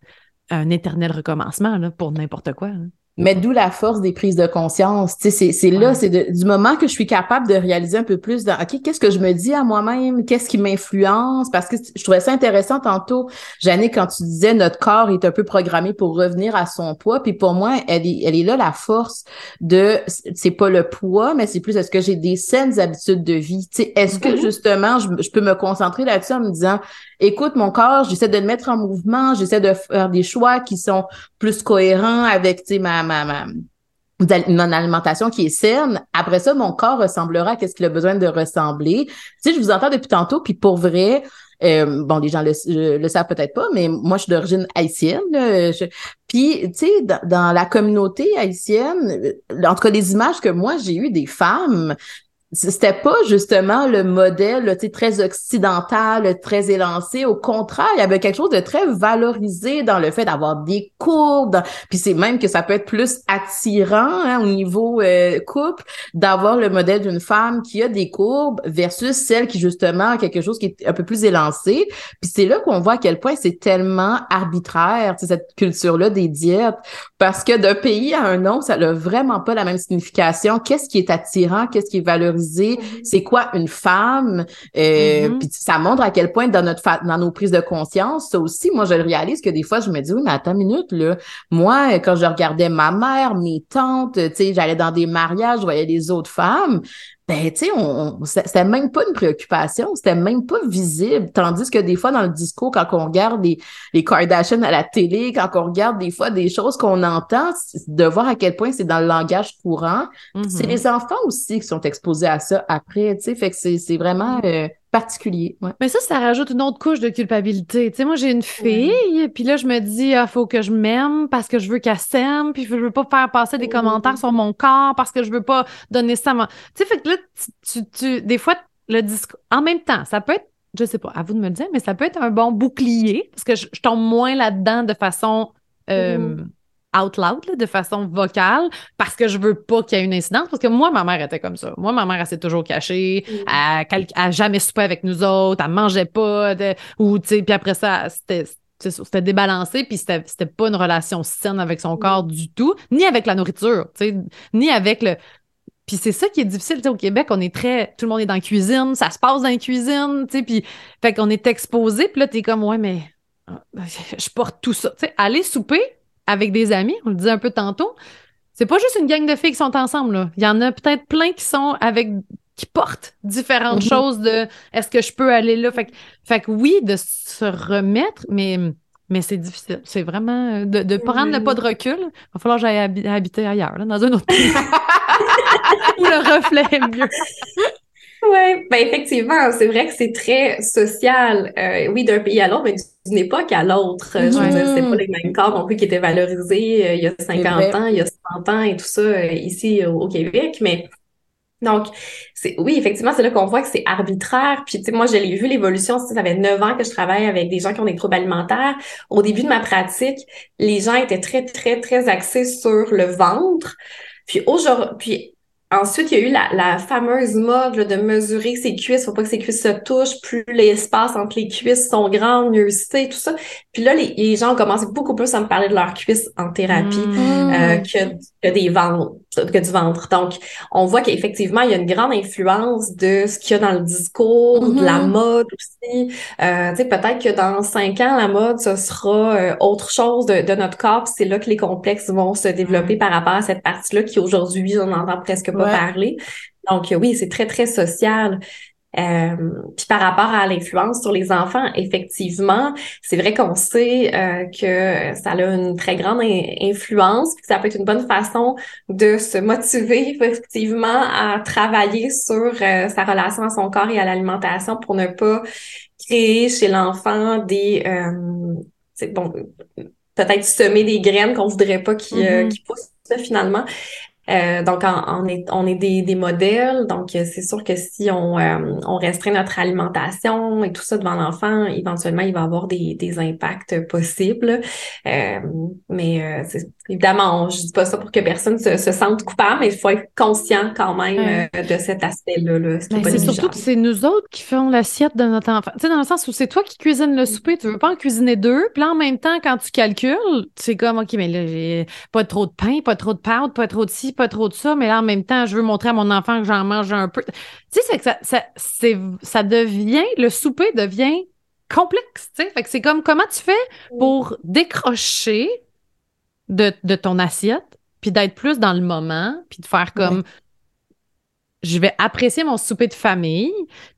un éternel recommencement là, pour n'importe quoi. Mais d'où la force des prises de conscience. Tu sais, c'est là, c'est du moment que je suis capable de réaliser un peu plus de OK, qu'est-ce que je me dis à moi-même? Qu'est-ce qui m'influence? Parce que je trouvais ça intéressant tantôt, Jeanne, quand tu disais notre corps est un peu programmé pour revenir à son poids. Puis pour moi, elle est, elle est là la force de c'est pas le poids, mais c'est plus est-ce que j'ai des saines habitudes de vie? Tu sais, est-ce que mm-hmm. justement je, je peux me concentrer là-dessus en me disant écoute mon corps, j'essaie de le mettre en mouvement, j'essaie de faire des choix qui sont plus cohérents avec ma, ma, alimentation qui est saine. Après ça, mon corps ressemblera à ce qu'il a besoin de ressembler. Tu sais, je vous entends depuis tantôt, puis pour vrai, euh, bon, les gens le, le savent peut-être pas, mais moi, je suis d'origine haïtienne. Puis, tu sais, dans, la communauté haïtienne, en tout les images que moi, j'ai eues des femmes c'était pas justement le modèle très occidental, très élancé. Au contraire, il y avait quelque chose de très valorisé dans le fait d'avoir des courbes. Puis c'est même que ça peut être plus attirant hein, au niveau euh, couple d'avoir le modèle d'une femme qui a des courbes versus celle qui justement a quelque chose qui est un peu plus élancé. Puis c'est là qu'on voit à quel point c'est tellement arbitraire, cette culture-là des diètes. Parce que d'un pays à un autre, ça n'a vraiment pas la même signification. Qu'est-ce qui est attirant? Qu'est-ce qui est valorisé? Mhm. c'est quoi une femme? Euh, mhm. Puis ça montre à quel point dans notre dans nos prises de conscience, ça aussi, moi je le réalise que des fois je me dis oui mais attends une minute là, moi quand je regardais ma mère, mes tantes, tu sais, j'allais dans des mariages, je voyais les autres femmes, ben, tu sais, on, c'était même pas une préoccupation, c'était même pas visible. Tandis que des fois, dans le discours, quand on regarde les, les Kardashians à la télé, quand on regarde des fois des choses qu'on entend, de voir à quel point c'est dans le langage courant. C'est mm-hmm. les enfants aussi qui sont exposés à ça après, tu sais. Fait que c'est vraiment... Euh, particulier. Mais ça, ça rajoute une autre couche de culpabilité. Tu sais, moi, j'ai une fille, puis là, je me dis, ah, faut que je m'aime parce que je veux qu'elle s'aime, puis je veux pas faire passer des commentaires sur mon corps parce que je veux pas donner ça. Tu sais, fait que là, tu, tu, des fois, le discours, en même temps, ça peut être, je sais pas, à vous de me le dire, mais ça peut être un bon bouclier parce que je, tombe moins là-dedans de façon euh, mm-hmm out loud, de façon vocale, parce que je veux pas qu'il y ait une incidence. Parce que moi, ma mère était comme ça. Moi, ma mère, elle s'est toujours cachée. Mm. Elle, a jamais soupé avec nous autres. Elle mangeait pas. ou, tu sais, puis après ça, c'était c'était débalancé, puis c'était pas une relation saine avec son mm. corps du tout, ni avec la nourriture, ni avec le... Puis c'est ça qui est difficile, au Québec, on est très... Tout le monde est dans la cuisine, ça se passe dans la cuisine, tu sais, puis... Fait qu'on est exposé, puis là, t'es comme, ouais, mais... Ah, je porte tout ça. Tu sais, aller souper, avec des amis, on le disait un peu tantôt, c'est pas juste une gang de filles qui sont ensemble. Là. Il y en a peut-être plein qui sont avec qui portent différentes mhm. choses de est-ce que je peux aller là? Fait que, fait que oui, de se remettre, mais, mais c'est difficile. C'est vraiment de, de prendre le pas de recul. Il va falloir que j'aille habiter ailleurs, là, dans un autre pays. où le reflet est mieux. Oui, ben effectivement, c'est vrai que c'est très social, euh, oui, d'un pays à l'autre, mais d'une époque à l'autre. Je veux dire, c'est pas les mêmes corps non plus qui étaient valorisés euh, il y a 50 ans, il y a 100 ans et tout ça euh, ici au Québec, mais donc, c'est oui, effectivement, c'est là qu'on voit que c'est arbitraire. Puis, tu sais, moi, je l'ai vu, l'évolution, ça fait neuf ans que je travaille avec des gens qui ont des troubles alimentaires. Au début de ma pratique, les gens étaient très, très, très axés sur le ventre. Puis aujourd'hui, puis Ensuite, il y a eu la, la fameuse mode de mesurer ses cuisses. Faut pas que ses cuisses se touchent. Plus l'espace entre les cuisses sont grands, mieux c'est, tout ça. Puis là, les, les, gens ont commencé beaucoup plus à me parler de leurs cuisses en thérapie mmh. euh, que, que, des ventres, que du ventre. Donc, on voit qu'effectivement, il y a une grande influence de ce qu'il y a dans le discours, de la mmh. mode aussi. Euh, tu sais, peut-être que dans cinq ans, la mode, ce sera euh, autre chose de, de notre corps. C'est là que les complexes vont se développer par rapport à cette partie-là qui aujourd'hui, on entend presque parler. Donc oui, c'est très, très social. Euh, puis par rapport à l'influence sur les enfants, effectivement, c'est vrai qu'on sait euh, que ça a une très grande influence, que ça peut être une bonne façon de se motiver effectivement à travailler sur euh, sa relation à son corps et à l'alimentation pour ne pas créer chez l'enfant des c'est bon peut-être semer des graines qu'on voudrait pas qui, mm-hmm. qui poussent finalement. Euh, donc, on, est, on est des, des modèles. Donc, euh, c'est sûr que si on, euh, on restreint notre alimentation et tout ça devant l'enfant, éventuellement, il va avoir des, des impacts possibles. mais évidemment, je dis pas ça pour que personne se, se sente coupable, mais il faut être conscient quand même de cet aspect-là. Là, c'est surtout que c'est nous autres qui faisons l'assiette de notre enfant. Tu sais, dans le sens où c'est toi qui cuisines le souper, tu veux pas en cuisiner deux. Puis là, en même temps, quand tu calcules, c'est comme, OK, mais là, j'ai pas trop de pain, pas trop de pâte, pas trop de ci, pas trop de ça, mais là, en même temps, je veux montrer à mon enfant que j'en mange un peu. Tu sais, c'est que ça, ça, ça devient, le souper devient complexe, tu sais. Fait que c'est comme, comment tu fais pour décrocher de, de ton assiette, puis d'être plus dans le moment, puis de faire comme, je vais apprécier mon souper de famille,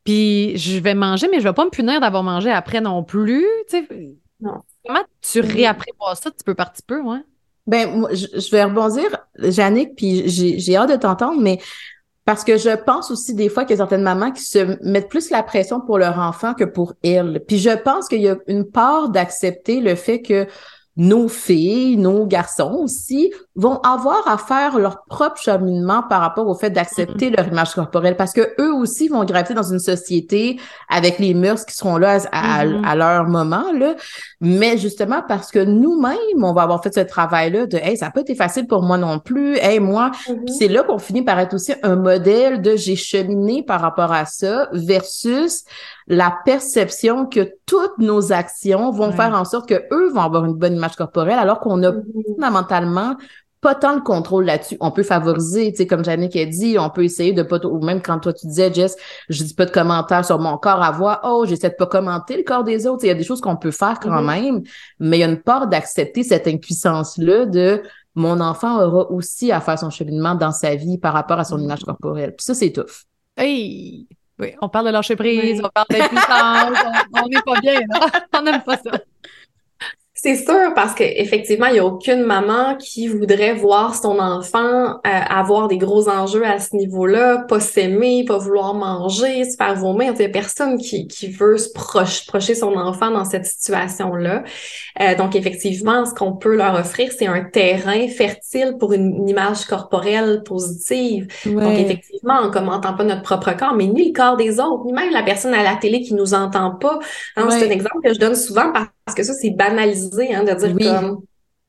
puis je vais manger, mais je vais pas me punir d'avoir mangé après non plus, tu sais. Non. Comment tu réapprivoises ça petit peu par petit peu, ouais? Ben, je, je vais rebondir, Jannick, puis j'ai hâte de t'entendre, mais parce que je pense aussi des fois qu'il y a certaines mamans qui se mettent plus la pression pour leur enfant que pour elles. Puis je pense qu'il y a une part d'accepter le fait que nos filles, nos garçons aussi vont avoir à faire leur propre cheminement par rapport au fait d'accepter mm-hmm. leur image corporelle parce que eux aussi vont graviter dans une société avec les mœurs qui seront là à, mm-hmm. à, leur moment là mais justement parce que nous-mêmes on va avoir fait ce travail là de hey ça pas été facile pour moi non plus hey moi mm-hmm. c'est là qu'on finit par être aussi un modèle de j'ai cheminé par rapport à ça versus la perception que toutes nos actions vont faire en sorte que eux vont avoir une bonne image corporelle alors qu'on a fondamentalement pas tant le contrôle là-dessus. On peut favoriser, tu sais, comme Jannick a dit, on peut essayer de pas, ou même quand toi tu disais, Jess, je dis pas de commentaires sur mon corps à voix, oh, j'essaie de pas commenter le corps des autres. Il y a des choses qu'on peut faire quand mm-hmm. même, mais il y a une part d'accepter cette impuissance-là de mon enfant aura aussi à faire son cheminement dans sa vie par rapport à son mm-hmm. image corporelle. Puis ça, c'est tough. Hey! Oui, on parle de lâcher prise, on parle d'impuissance, on n'est pas bien, là. On n'aime pas ça. C'est sûr parce qu'effectivement, il n'y a aucune maman qui voudrait voir son enfant euh, avoir des gros enjeux à ce niveau-là, pas s'aimer, pas vouloir manger, se faire vomir. Il n'y a personne qui, qui veut se procher son enfant dans cette situation-là. Euh, donc, effectivement, ce qu'on peut leur offrir, c'est un terrain fertile pour une, image corporelle positive. Donc, effectivement, en commentant pas notre propre corps, mais ni le corps des autres, ni même la personne à la télé qui nous entend pas. Hein, c'est un exemple que je donne souvent parce parce que ça, c'est banalisé, hein, de dire comme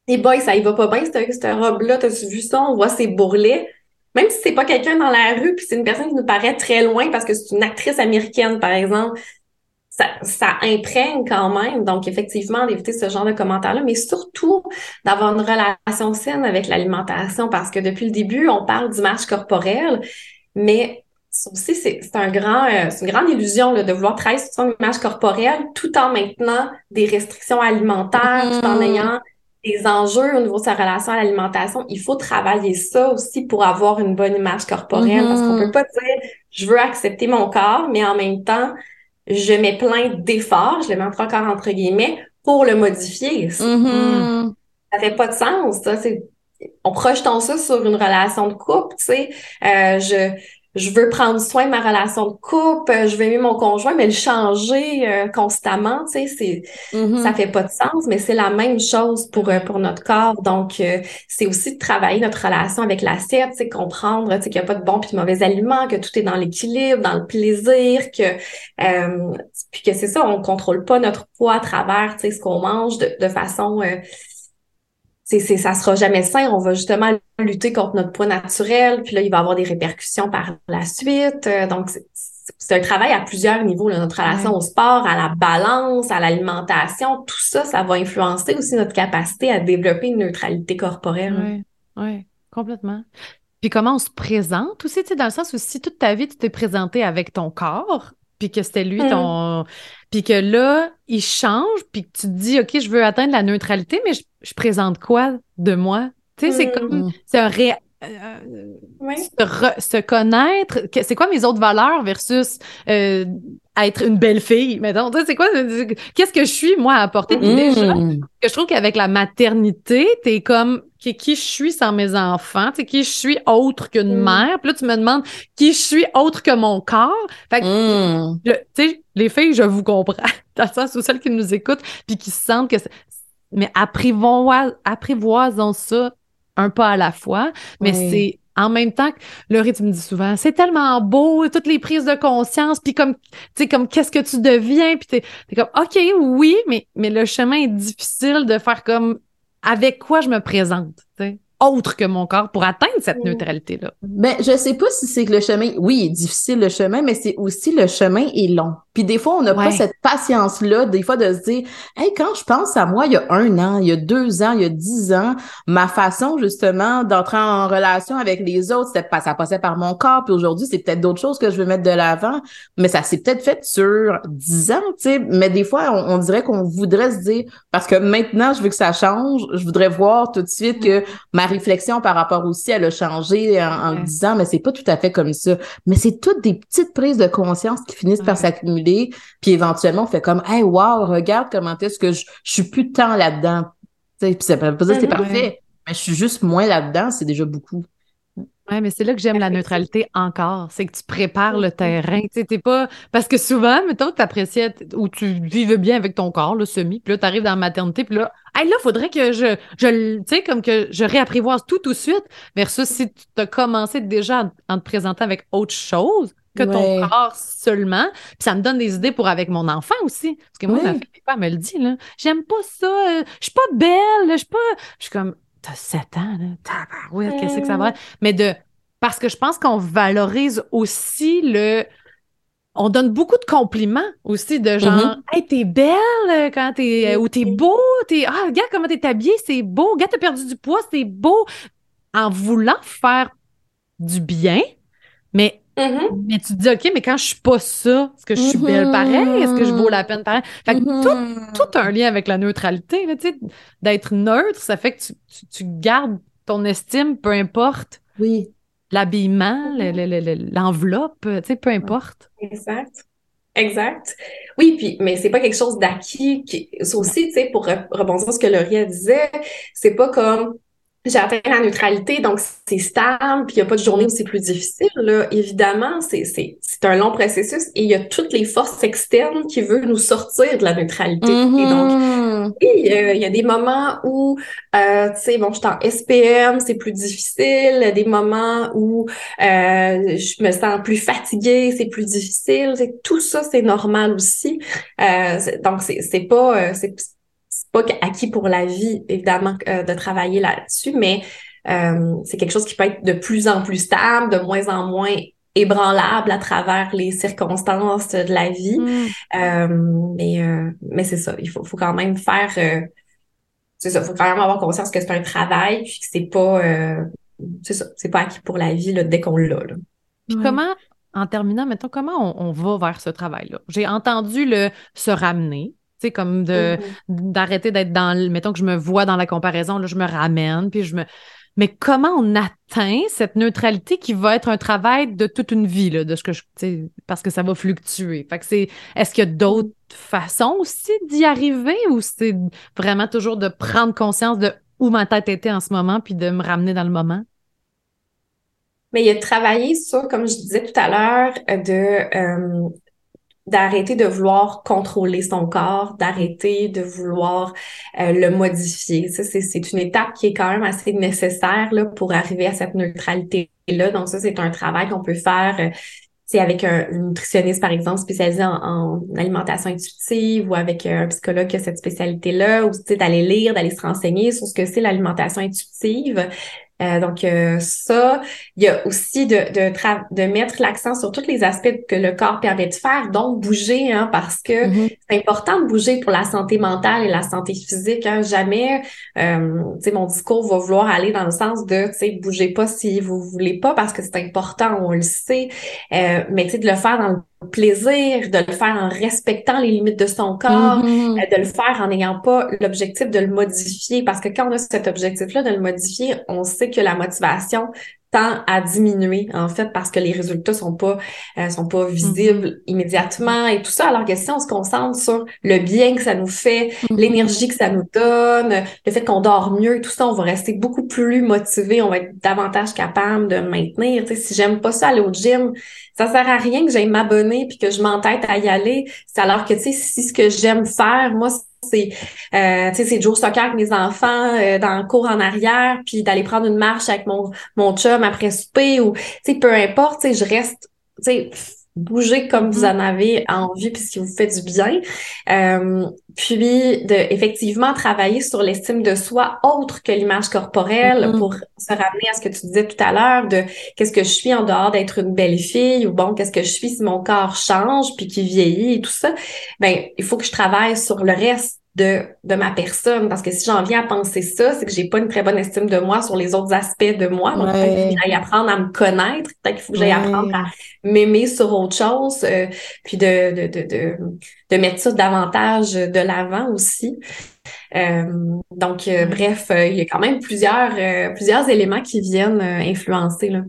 hey boy, ça y va pas bien, cette, cette robe-là, t'as vu ça, on voit ses bourrelets. Même si c'est pas quelqu'un dans la rue, puis c'est une personne qui nous paraît très loin parce que c'est une actrice américaine, par exemple, ça, ça imprègne quand même. Donc, effectivement, d'éviter ce genre de commentaires-là, mais surtout d'avoir une relation saine avec l'alimentation parce que depuis le début, on parle d'image corporelle, mais aussi, c'est un grand, euh, une grande illusion là, de vouloir travailler sur son image corporelle tout en maintenant des restrictions alimentaires, tout en mm-hmm. ayant des enjeux au niveau de sa relation à l'alimentation. Il faut travailler ça aussi pour avoir une bonne image corporelle parce qu'on mm-hmm. peut pas dire je veux accepter mon corps, mais en même temps, je mets plein d'efforts, je le mets encore entre guillemets, pour le modifier. Mm-hmm. Ça fait pas de sens. Ça, c'est on projetons ça sur une relation de couple, tu sais. Euh, je je veux prendre soin de ma relation de couple, je veux aimer mon conjoint, mais le changer euh, constamment, tu sais, c'est mm-hmm. ça fait pas de sens, mais c'est la même chose pour euh, pour notre corps. Donc euh, c'est aussi de travailler notre relation avec l'assiette, tu sais, comprendre, tu sais, qu'il n'y a pas de bons puis de mauvais aliments, que tout est dans l'équilibre, dans le plaisir, que puis que c'est ça, on contrôle pas notre poids à travers, tu sais, ce qu'on mange de, de façon c'est, ça sera jamais sain. On va justement lutter contre notre poids naturel, puis là, il va y avoir des répercussions par la suite. Euh, donc, c'est, un travail à plusieurs niveaux, notre relation au sport, à la balance, à l'alimentation. Tout ça, ça va influencer aussi notre capacité à développer une neutralité corporelle. Oui, oui, complètement. Puis comment on se présente aussi, tu sais, dans le sens où si toute ta vie, tu t'es présenté avec ton corps, puis que c'était lui ton... Hmm. Puis que là, il change, puis que tu te dis, OK, je veux atteindre la neutralité, mais je, présente quoi de moi? Tu sais, c'est hmm. comme... C'est un ré... Euh, se, connaître, c'est quoi mes autres valeurs versus euh, être une belle fille, mettons. C'est quoi, qu'est-ce que je suis, moi, à apporter? déjà, que je trouve qu'avec la maternité, t'es comme, qui, qui je suis sans mes enfants, tu qui je suis autre qu'une mm. mère? Puis là, tu me demandes qui je suis autre que mon corps? Fait que, mm. tu sais, les filles, je vous comprends. Dans le sens où celles qui nous écoutent puis qui se sentent que mais apprivoisons ça un pas à la fois. Mais c'est en même temps le rythme me dit souvent, c'est tellement beau, toutes les prises de conscience, puis comme, tu sais, comme qu'est-ce que tu deviens, puis t'es, es comme, OK, oui, mais, mais le chemin est difficile de faire comme avec quoi je me présente, autre que mon corps pour atteindre cette neutralité-là. Ben, je sais pas si c'est que le chemin, oui, il est difficile le chemin, mais c'est aussi le chemin est long. Puis des fois, on n'a pas cette patience-là, des fois, de se dire, hey, quand je pense à moi, il y a un an, il y a deux ans, il y a dix ans, ma façon, justement, d'entrer en relation avec les autres, c'était pas, ça passait par mon corps, puis aujourd'hui, c'est peut-être d'autres choses que je veux mettre de l'avant, mais ça s'est peut-être fait sur dix ans, tu sais, mais des fois, on, dirait qu'on voudrait se dire, parce que maintenant, je veux que ça change, je voudrais voir tout de suite que ma réflexion par rapport aussi, elle a changé en, ans, mais c'est pas tout à fait comme ça. Mais c'est toutes des petites prises de conscience qui finissent par s'accumuler puis éventuellement on fait comme hey wow regarde comment est-ce que je, je suis plus tant là-dedans. Puis ça veut pas dire que c'est parfait mais je suis juste moins là-dedans c'est déjà beaucoup Oui, mais c'est là que j'aime la neutralité encore. C'est que tu prépares le terrain. Tu sais, pas. Parce que souvent, mettons que tu appréciais ou tu vivais bien avec ton corps, le semi, puis là, tu arrives dans la maternité, puis là, hey, là, faudrait que je, je tu sais, comme que je réapprivoise tout tout de suite. Versus si tu as commencé déjà en, te présentant avec autre chose que ton corps seulement. Puis ça me donne des idées pour avec mon enfant aussi. Parce que moi, ma fille me le dit, là. J'aime pas ça. Euh, je suis pas belle. Je suis pas. Je suis comme t'as 7 ans, là, oui, qu'est-ce que ça va? Mais de, parce que je pense qu'on valorise aussi le, on donne beaucoup de compliments aussi de genre, mm-hmm. hey, t'es belle quand t'es, ou t'es beau, t'es, ah, regarde comment t'es habillée, c'est beau, regarde, t'as perdu du poids, c'est beau, en voulant faire du bien, mais Mm-hmm. Mais tu te dis, OK, mais quand je suis pas ça, est-ce que je suis belle pareil? Est-ce que je vaux la peine pareil? Fait que tout, mm-hmm. tout, un lien avec la neutralité, d'être neutre, ça fait que tu, tu, gardes ton estime, peu importe. Oui. L'habillement, mm-hmm. l'enveloppe, tu sais, peu importe. Exact. Exact. Oui, puis mais c'est pas quelque chose d'acquis. Qui... aussi, tu sais, pour rebondir sur ce que Laurie disait, c'est pas comme j'ai atteint la neutralité, donc c'est stable, puis il n'y a pas de journée où c'est plus difficile. Là. Évidemment, c'est un long processus et il y a toutes les forces externes qui veulent nous sortir de la neutralité. Et donc, mm-hmm. il y a des moments où, euh, tu sais, bon, je suis en SPM, c'est plus difficile. Des moments où euh, je me sens plus fatiguée, c'est plus difficile. Tout ça, c'est normal aussi. Euh, donc, c'est pas... Euh, pas acquis pour la vie, évidemment, euh, de travailler là-dessus, mais euh, c'est quelque chose qui peut être de plus en plus stable, de moins en moins ébranlable à travers les circonstances de la vie. Mm. Euh, mais mais c'est ça, il faut, faut quand même faire... c'est ça, faut quand même avoir conscience que c'est un travail, puis que c'est pas... c'est ça, c'est pas acquis pour la vie là, dès qu'on l'a. Puis comment, en terminant, mettons, comment on, on va vers ce travail-là? J'ai entendu le se ramener, sais, comme de mm-hmm. d'arrêter d'être dans le. Mettons que je me vois dans la comparaison, là, je me ramène, puis je me. Mais comment on atteint cette neutralité qui va être un travail de toute une vie, là, de ce que je. Parce que ça va fluctuer. Fait que c'est. Est-ce qu'il y a d'autres façons aussi d'y arriver ou c'est vraiment toujours de prendre conscience de où ma tête était en ce moment puis de me ramener dans le moment? Mais il y a travaillé sur, comme je disais tout à l'heure, de euh, d'arrêter de vouloir contrôler son corps, d'arrêter de vouloir euh, le modifier. Ça, c'est une étape qui est quand même assez nécessaire là, pour arriver à cette neutralité-là. Donc ça, c'est un travail qu'on peut faire c'est euh, avec un, nutritionniste, par exemple, spécialisé en, alimentation intuitive ou avec un psychologue qui a cette spécialité-là, ou d'aller lire, d'aller se renseigner sur ce que c'est l'alimentation intuitive. Euh, donc euh, ça, il y a aussi de, de, de mettre l'accent sur tous les aspects que le corps permet de faire, donc bouger, hein, parce que mm-hmm. c'est important de bouger pour la santé mentale et la santé physique. Hein. Jamais, euh, tu sais, mon discours va vouloir aller dans le sens de, tu sais, bougez pas si vous voulez pas, parce que c'est important, on le sait, mais tu sais, de le faire dans le plaisir, de le faire en respectant les limites de son corps, mm-hmm. euh, de le faire en n'ayant pas l'objectif de le modifier. Parce que quand on a cet objectif-là de le modifier, on sait que la motivation tend à diminuer en fait parce que les résultats sont pas euh, sont pas visibles mm-hmm. immédiatement et tout ça alors que si on se concentre sur le bien que ça nous fait mm-hmm. l'énergie que ça nous donne le fait qu'on dort mieux tout ça on va rester beaucoup plus motivé on va être davantage capable de maintenir tu sais si j'aime pas ça aller au gym ça sert à rien que j'aille m'abonner puis que je m'entête à y aller c'est alors que tu sais si ce que j'aime faire moi c'est euh, c'est jouer au soccer avec mes enfants euh, dans le cours en arrière, puis d'aller prendre une marche avec mon, mon chum après souper ou peu importe, je reste bouger comme vous mm-hmm. en avez envie puis ce qui vous fait du bien. Euh, puis de effectivement travailler sur l'estime de soi autre que l'image corporelle mm-hmm. pour se ramener à ce que tu disais tout à l'heure de qu'est-ce que je suis en dehors d'être une belle fille ou bon qu'est-ce que je suis si mon corps change puis qui vieillit et tout ça. Ben il faut que je travaille sur le reste de, de ma personne. Parce que si j'en viens à penser ça, c'est que j'ai pas une très bonne estime de moi sur les autres aspects de moi. Donc, peut-être qu'il faut apprendre à me connaître. Peut-être qu'il faut que j'aille apprendre à m'aimer sur autre chose. Euh, puis de, de, de, de, de, mettre ça davantage de l'avant aussi. Euh, donc, euh, bref, il y a quand même plusieurs, plusieurs éléments qui viennent influencer. Là.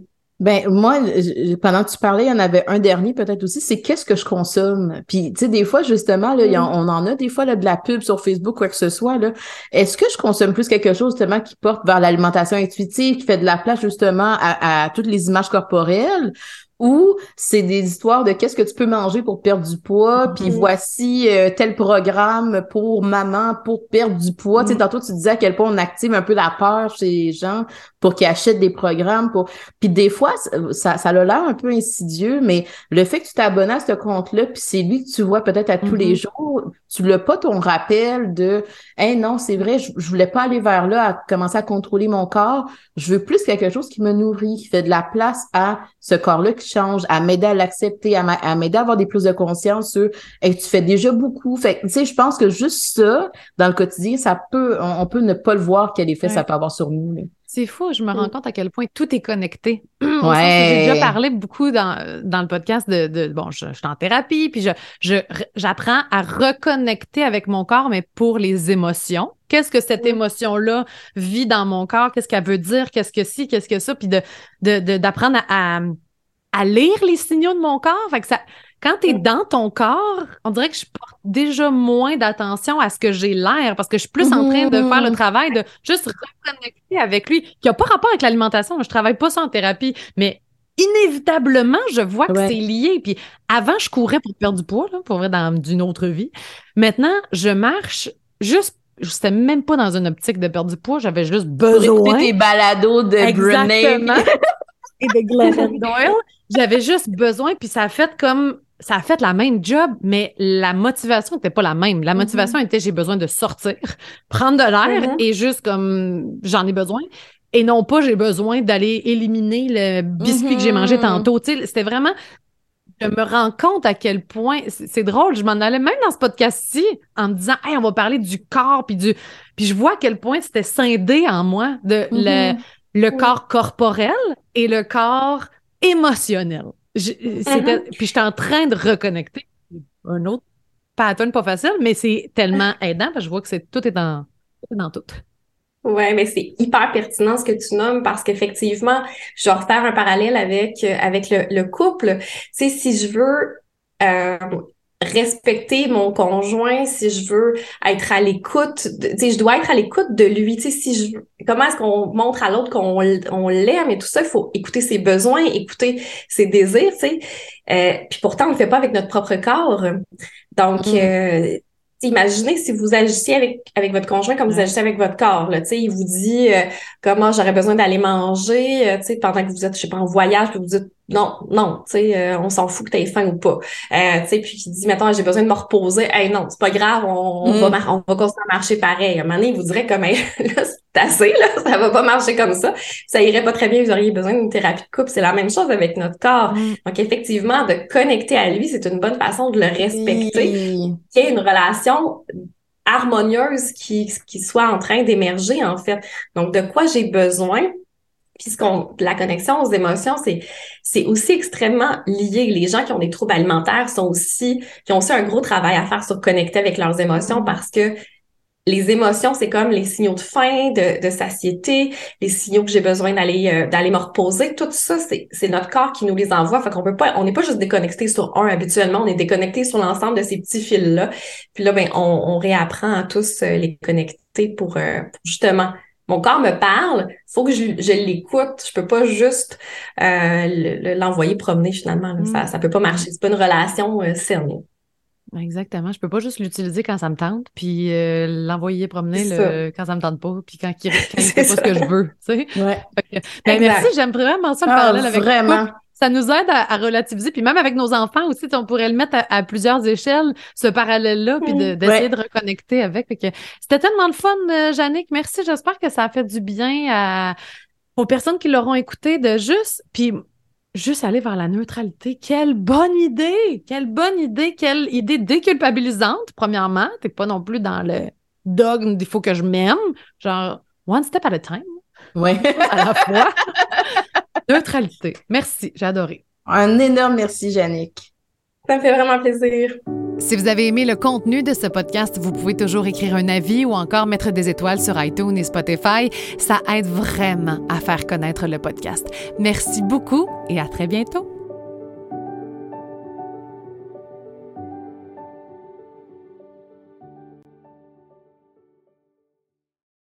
Ben moi, pendant que tu parlais, il y en avait un dernier peut-être aussi, c'est qu'est-ce que je consomme? Puis tu sais, des fois justement, là, mm. on en a des fois là, de la pub sur Facebook, quoi que ce soit. Là. Est-ce que je consomme plus quelque chose justement qui porte vers l'alimentation intuitive, qui fait de la place justement à, à toutes les images corporelles, ou c'est des histoires de qu'est-ce que tu peux manger pour perdre du poids, puis mm-hmm. voici euh, tel programme pour maman pour perdre du poids. Tu sais, mm-hmm. tantôt tu disais à quel point on active un peu la peur chez les gens pour qu'ils achètent des programmes. Pour... Puis des fois, ça, ça a l'air un peu insidieux, mais le fait que tu t'abonnes à ce compte-là, puis c'est lui que tu vois peut-être à tous les mm-hmm. jours, tu l'as pas ton rappel de « Hey, non, c'est vrai, je, je voulais pas aller vers là, à commencer à contrôler mon corps. Je veux plus quelque chose qui me nourrit, qui fait de la place à ce corps-là qui change, à m'aider à l'accepter, à m'aider à avoir des plus de conscience sur et tu fais déjà beaucoup. Fait tu sais, je pense que juste ça, dans le quotidien, ça peut, on, peut ne pas le voir quel effet ça peut avoir sur nous. C'est fou, je me rends mm. compte à quel point tout est connecté. Ouais. J'ai déjà parlé beaucoup dans, dans le podcast de, de bon, je, je, suis en thérapie, puis je, j'apprends à reconnecter avec mon corps, mais pour les émotions. Qu'est-ce que cette émotion-là vit dans mon corps? Qu'est-ce qu'elle veut dire? Qu'est-ce que si? Qu'est-ce que ça? Puis de, de, d'apprendre à, à, lire les signaux de mon corps. Fait que ça, quand tu es dans ton corps, on dirait que je porte déjà moins d'attention à ce que j'ai l'air parce que je suis plus en train de faire le mmh. travail de juste reconnecter avec lui, qui n'a pas rapport avec l'alimentation. Je travaille pas ça en thérapie, mais inévitablement, je vois que c'est lié. Puis avant, je courais pour perdre du poids, là, pour vrai, dans d'une autre vie. Maintenant, je marche juste je n'étais même pas dans une optique de perdre du poids, j'avais juste besoin. tes balados de Exactement. et de Glennon Doyle. J'avais juste besoin, puis ça a fait comme ça a fait la même job, mais la motivation n'était pas la même. La motivation mm-hmm. était j'ai besoin de sortir, prendre de l'air mm-hmm. et juste comme j'en ai besoin. Et non pas j'ai besoin d'aller éliminer le biscuit que j'ai mangé mm-hmm. tantôt. C'était vraiment. Je me rends compte à quel point c'est drôle. Je m'en allais même dans ce podcast-ci en me disant Hey, on va parler du corps puis du. Puis je vois à quel point c'était scindé en moi de le, le corps corporel et le corps émotionnel. Uh-huh. Puis j'étais en train de reconnecter un autre pattern pas facile, mais c'est tellement aidant parce que je vois que c'est tout est dans, tout dans tout. Ouais, mais c'est hyper pertinent ce que tu nommes parce qu'effectivement, je vais refaire un parallèle avec euh, avec le, le couple. Tu sais, si je veux euh, respecter mon conjoint, si je veux être à l'écoute, tu sais, je dois être à l'écoute de lui, tu sais, si je comment est-ce qu'on montre à l'autre qu'on on l'aime et tout ça, il faut écouter ses besoins, écouter ses désirs, tu sais. Euh, puis pourtant, on le fait pas avec notre propre corps. Donc, mm. euh, imaginez si vous agissiez avec, avec votre conjoint comme vous agissez avec votre corps. Là, il vous dit euh, comment j'aurais besoin d'aller manger euh, pendant que vous êtes, je sais pas, en voyage, puis vous dites non, non, tu sais, euh, on s'en fout que tu aies faim ou pas. Euh, tu sais, puis il dit, maintenant j'ai besoin de me reposer. Hey, non, c'est pas grave, on, va, mm. on va continuer à marcher pareil. À un moment donné, il vous dirait comme, hey, là, c'est assez, là, ça va pas marcher comme ça. Ça irait pas très bien, vous auriez besoin d'une thérapie de couple. C'est la même chose avec notre corps. Mm. Donc, effectivement, de connecter à lui, c'est une bonne façon de le respecter. Qu'il y ait une relation harmonieuse qui, qui soit en train d'émerger, en fait. Donc, de quoi j'ai besoin? Puis la connexion aux émotions, c'est, c'est aussi extrêmement lié. Les gens qui ont des troubles alimentaires sont aussi, qui ont aussi un gros travail à faire sur connecter avec leurs émotions mm-hmm. parce que les émotions, c'est comme les signaux de faim, de, de satiété, les signaux que j'ai besoin d'aller euh, d'aller me reposer. Tout ça, c'est, c'est notre corps qui nous les envoie. Fait qu'on peut pas, on n'est pas juste déconnecté sur un habituellement, on est déconnecté sur l'ensemble de ces petits fils-là. Puis là, ben, on, on réapprend à tous euh, les connecter pour, euh, pour justement mon corps me parle, faut que je, l'écoute. Je peux pas juste euh, l'envoyer promener finalement. Ça, mm. ça peut pas marcher. C'est pas une relation euh, saine. Exactement. Je peux pas juste l'utiliser quand ça me tente, puis euh, l'envoyer promener le, quand ça me tente pas, puis quand il, quand fait pas ce que je veux. Tu sais? Ouais. Ben, merci, j'aime vraiment ça le ah, parallèle avec vraiment ça nous aide à, relativiser. Puis même avec nos enfants aussi, on pourrait le mettre à, plusieurs échelles, ce parallèle-là, puis d'essayer de, reconnecter avec. C'était tellement de fun, euh, Jannick. Merci. J'espère que ça a fait du bien aux personnes qui l'auront écouté de juste. Puis juste aller vers la neutralité. Quelle bonne idée! Quelle bonne idée! Quelle idée déculpabilisante, premièrement. T'es pas non plus dans le dogme il faut que je m'aime. Genre, one step at a time. Ouais. à la fois. Neutralité. Merci, j'ai adoré. Un énorme merci, Jannick. Ça me fait vraiment plaisir. Si vous avez aimé le contenu de ce podcast, vous pouvez toujours écrire un avis ou encore mettre des étoiles sur iTunes et Spotify. Ça aide vraiment à faire connaître le podcast. Merci beaucoup et à très bientôt.